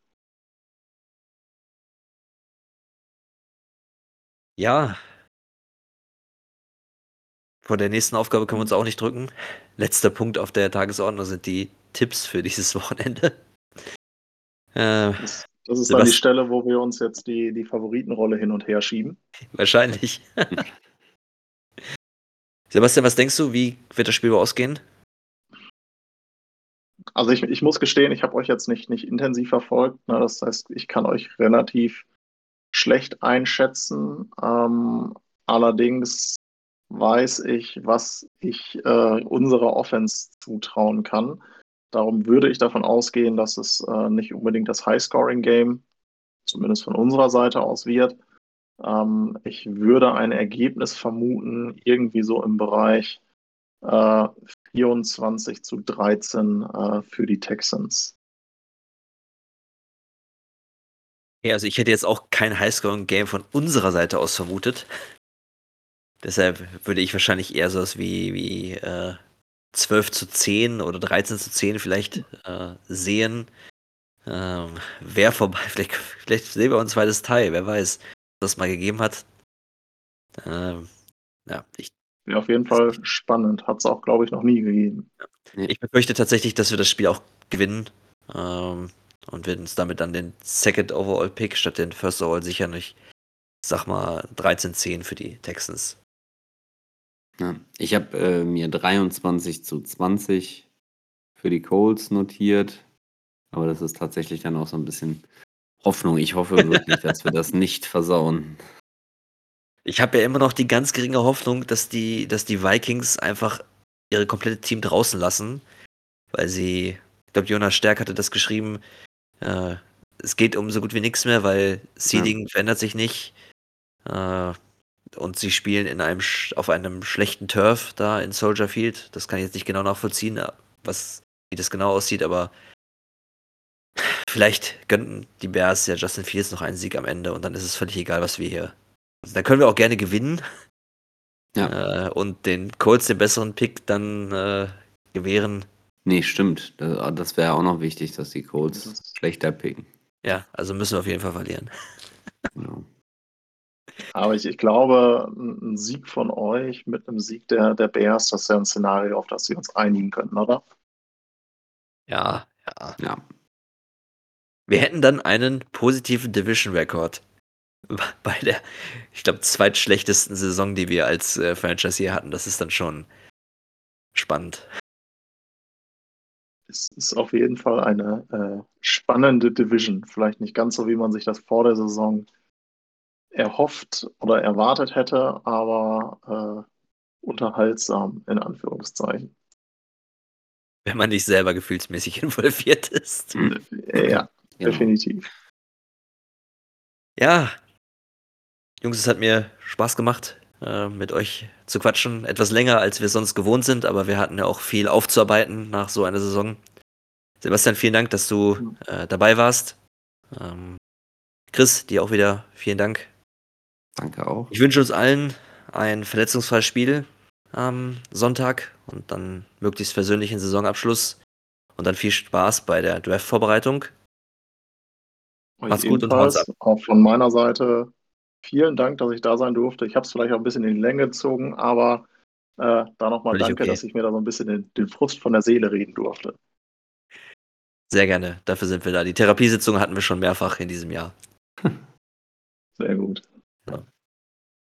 Ja. Vor der nächsten Aufgabe können wir uns auch nicht drücken. Letzter Punkt auf der Tagesordnung sind die Tipps für dieses <laughs> Wochenende. Äh, das, das, ist dann die Stelle, wo wir uns jetzt die, die Favoritenrolle hin und her schieben. Wahrscheinlich. <laughs> Sebastian, was denkst du, wie wird das Spiel ausgehen? Also ich, ich muss gestehen, ich habe euch jetzt nicht, nicht intensiv verfolgt. Ne? Das heißt, ich kann euch relativ schlecht einschätzen. Ähm, allerdings weiß ich, was ich äh, unserer Offense zutrauen kann. Darum würde ich davon ausgehen, dass es äh, nicht unbedingt das High-Scoring-Game, zumindest von unserer Seite aus, wird. Ähm, ich würde ein Ergebnis vermuten, irgendwie so im Bereich äh, 24 zu 13 äh, für die Texans. Ja, also ich hätte jetzt auch kein Highscoring-Game von unserer Seite aus vermutet. Deshalb würde ich wahrscheinlich eher sowas wie, wie äh, 12 zu 10 oder 13 zu 10 vielleicht äh, sehen. Ähm, wer vorbei, <laughs> vielleicht, vielleicht sehen wir uns zweites Teil, wer weiß, was das mal gegeben hat. Ähm, ja, ich. Ja, auf jeden Fall spannend. Hat es auch, glaube ich, noch nie gegeben. Ich befürchte tatsächlich, dass wir das Spiel auch gewinnen. Ähm, und werden uns damit dann den Second Overall Pick statt den First Overall sichern. Ich sag mal 13-10 für die Texans. Ja, ich habe äh, mir 23 zu 20 für die Colts notiert. Aber das ist tatsächlich dann auch so ein bisschen Hoffnung. Ich hoffe <laughs> wirklich, dass wir das nicht versauen. Ich habe ja immer noch die ganz geringe Hoffnung, dass die, dass die Vikings einfach ihre komplette Team draußen lassen, weil sie, ich glaube, Jonas Stärk hatte das geschrieben, äh, es geht um so gut wie nichts mehr, weil Seeding ja. verändert sich nicht. Äh, und sie spielen in einem auf einem schlechten Turf da in Soldier Field. Das kann ich jetzt nicht genau nachvollziehen, was, wie das genau aussieht, aber <sighs> vielleicht gönnten die Bears ja Justin Fields noch einen Sieg am Ende und dann ist es völlig egal, was wir hier. Also, dann können wir auch gerne gewinnen. Ja. Äh, und den Colts den besseren Pick dann äh, gewähren. Nee, stimmt. Das, das wäre auch noch wichtig, dass die Colts schlechter picken. Ja, also müssen wir auf jeden Fall verlieren. Genau. Aber ich, ich glaube, ein Sieg von euch mit einem Sieg der, der Bears, das ist ja ein Szenario, auf das wir uns einigen können, oder? Ja, ja. Ja. Wir hätten dann einen positiven Division-Rekord <laughs> bei der, ich glaube, zweitschlechtesten Saison, die wir als äh, Franchise hier hatten. Das ist dann schon spannend. Es ist auf jeden Fall eine äh, spannende Division. Vielleicht nicht ganz so, wie man sich das vor der Saison erhofft oder erwartet hätte, aber äh, unterhaltsam in Anführungszeichen. Wenn man nicht selber gefühlsmäßig <laughs> involviert ist. Ja, ja. definitiv. Ja. Jungs, es hat mir Spaß gemacht äh, mit euch zu quatschen. Etwas länger, als wir sonst gewohnt sind, aber wir hatten ja auch viel aufzuarbeiten nach so einer Saison. Sebastian, vielen Dank, dass du äh, dabei warst. Ähm, Chris, dir auch wieder vielen Dank. Danke auch. Ich wünsche uns allen ein verletzungsfreies Spiel am Sonntag und dann möglichst versöhnlichen Saisonabschluss und dann viel Spaß bei der Draft-Vorbereitung. Macht's gut und haut's ab. Auch von meiner Seite vielen Dank, dass ich da sein durfte. Ich habe es vielleicht auch ein bisschen in die Länge gezogen, aber äh, da nochmal danke, okay. dass ich mir da so ein bisschen den, den Frust von der Seele reden durfte. Sehr gerne, dafür sind wir da. Die Therapiesitzung hatten wir schon mehrfach in diesem Jahr. Sehr gut.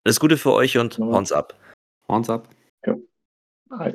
Alles Gute für euch und. Horns ab. Horns ab. Ja. Hi.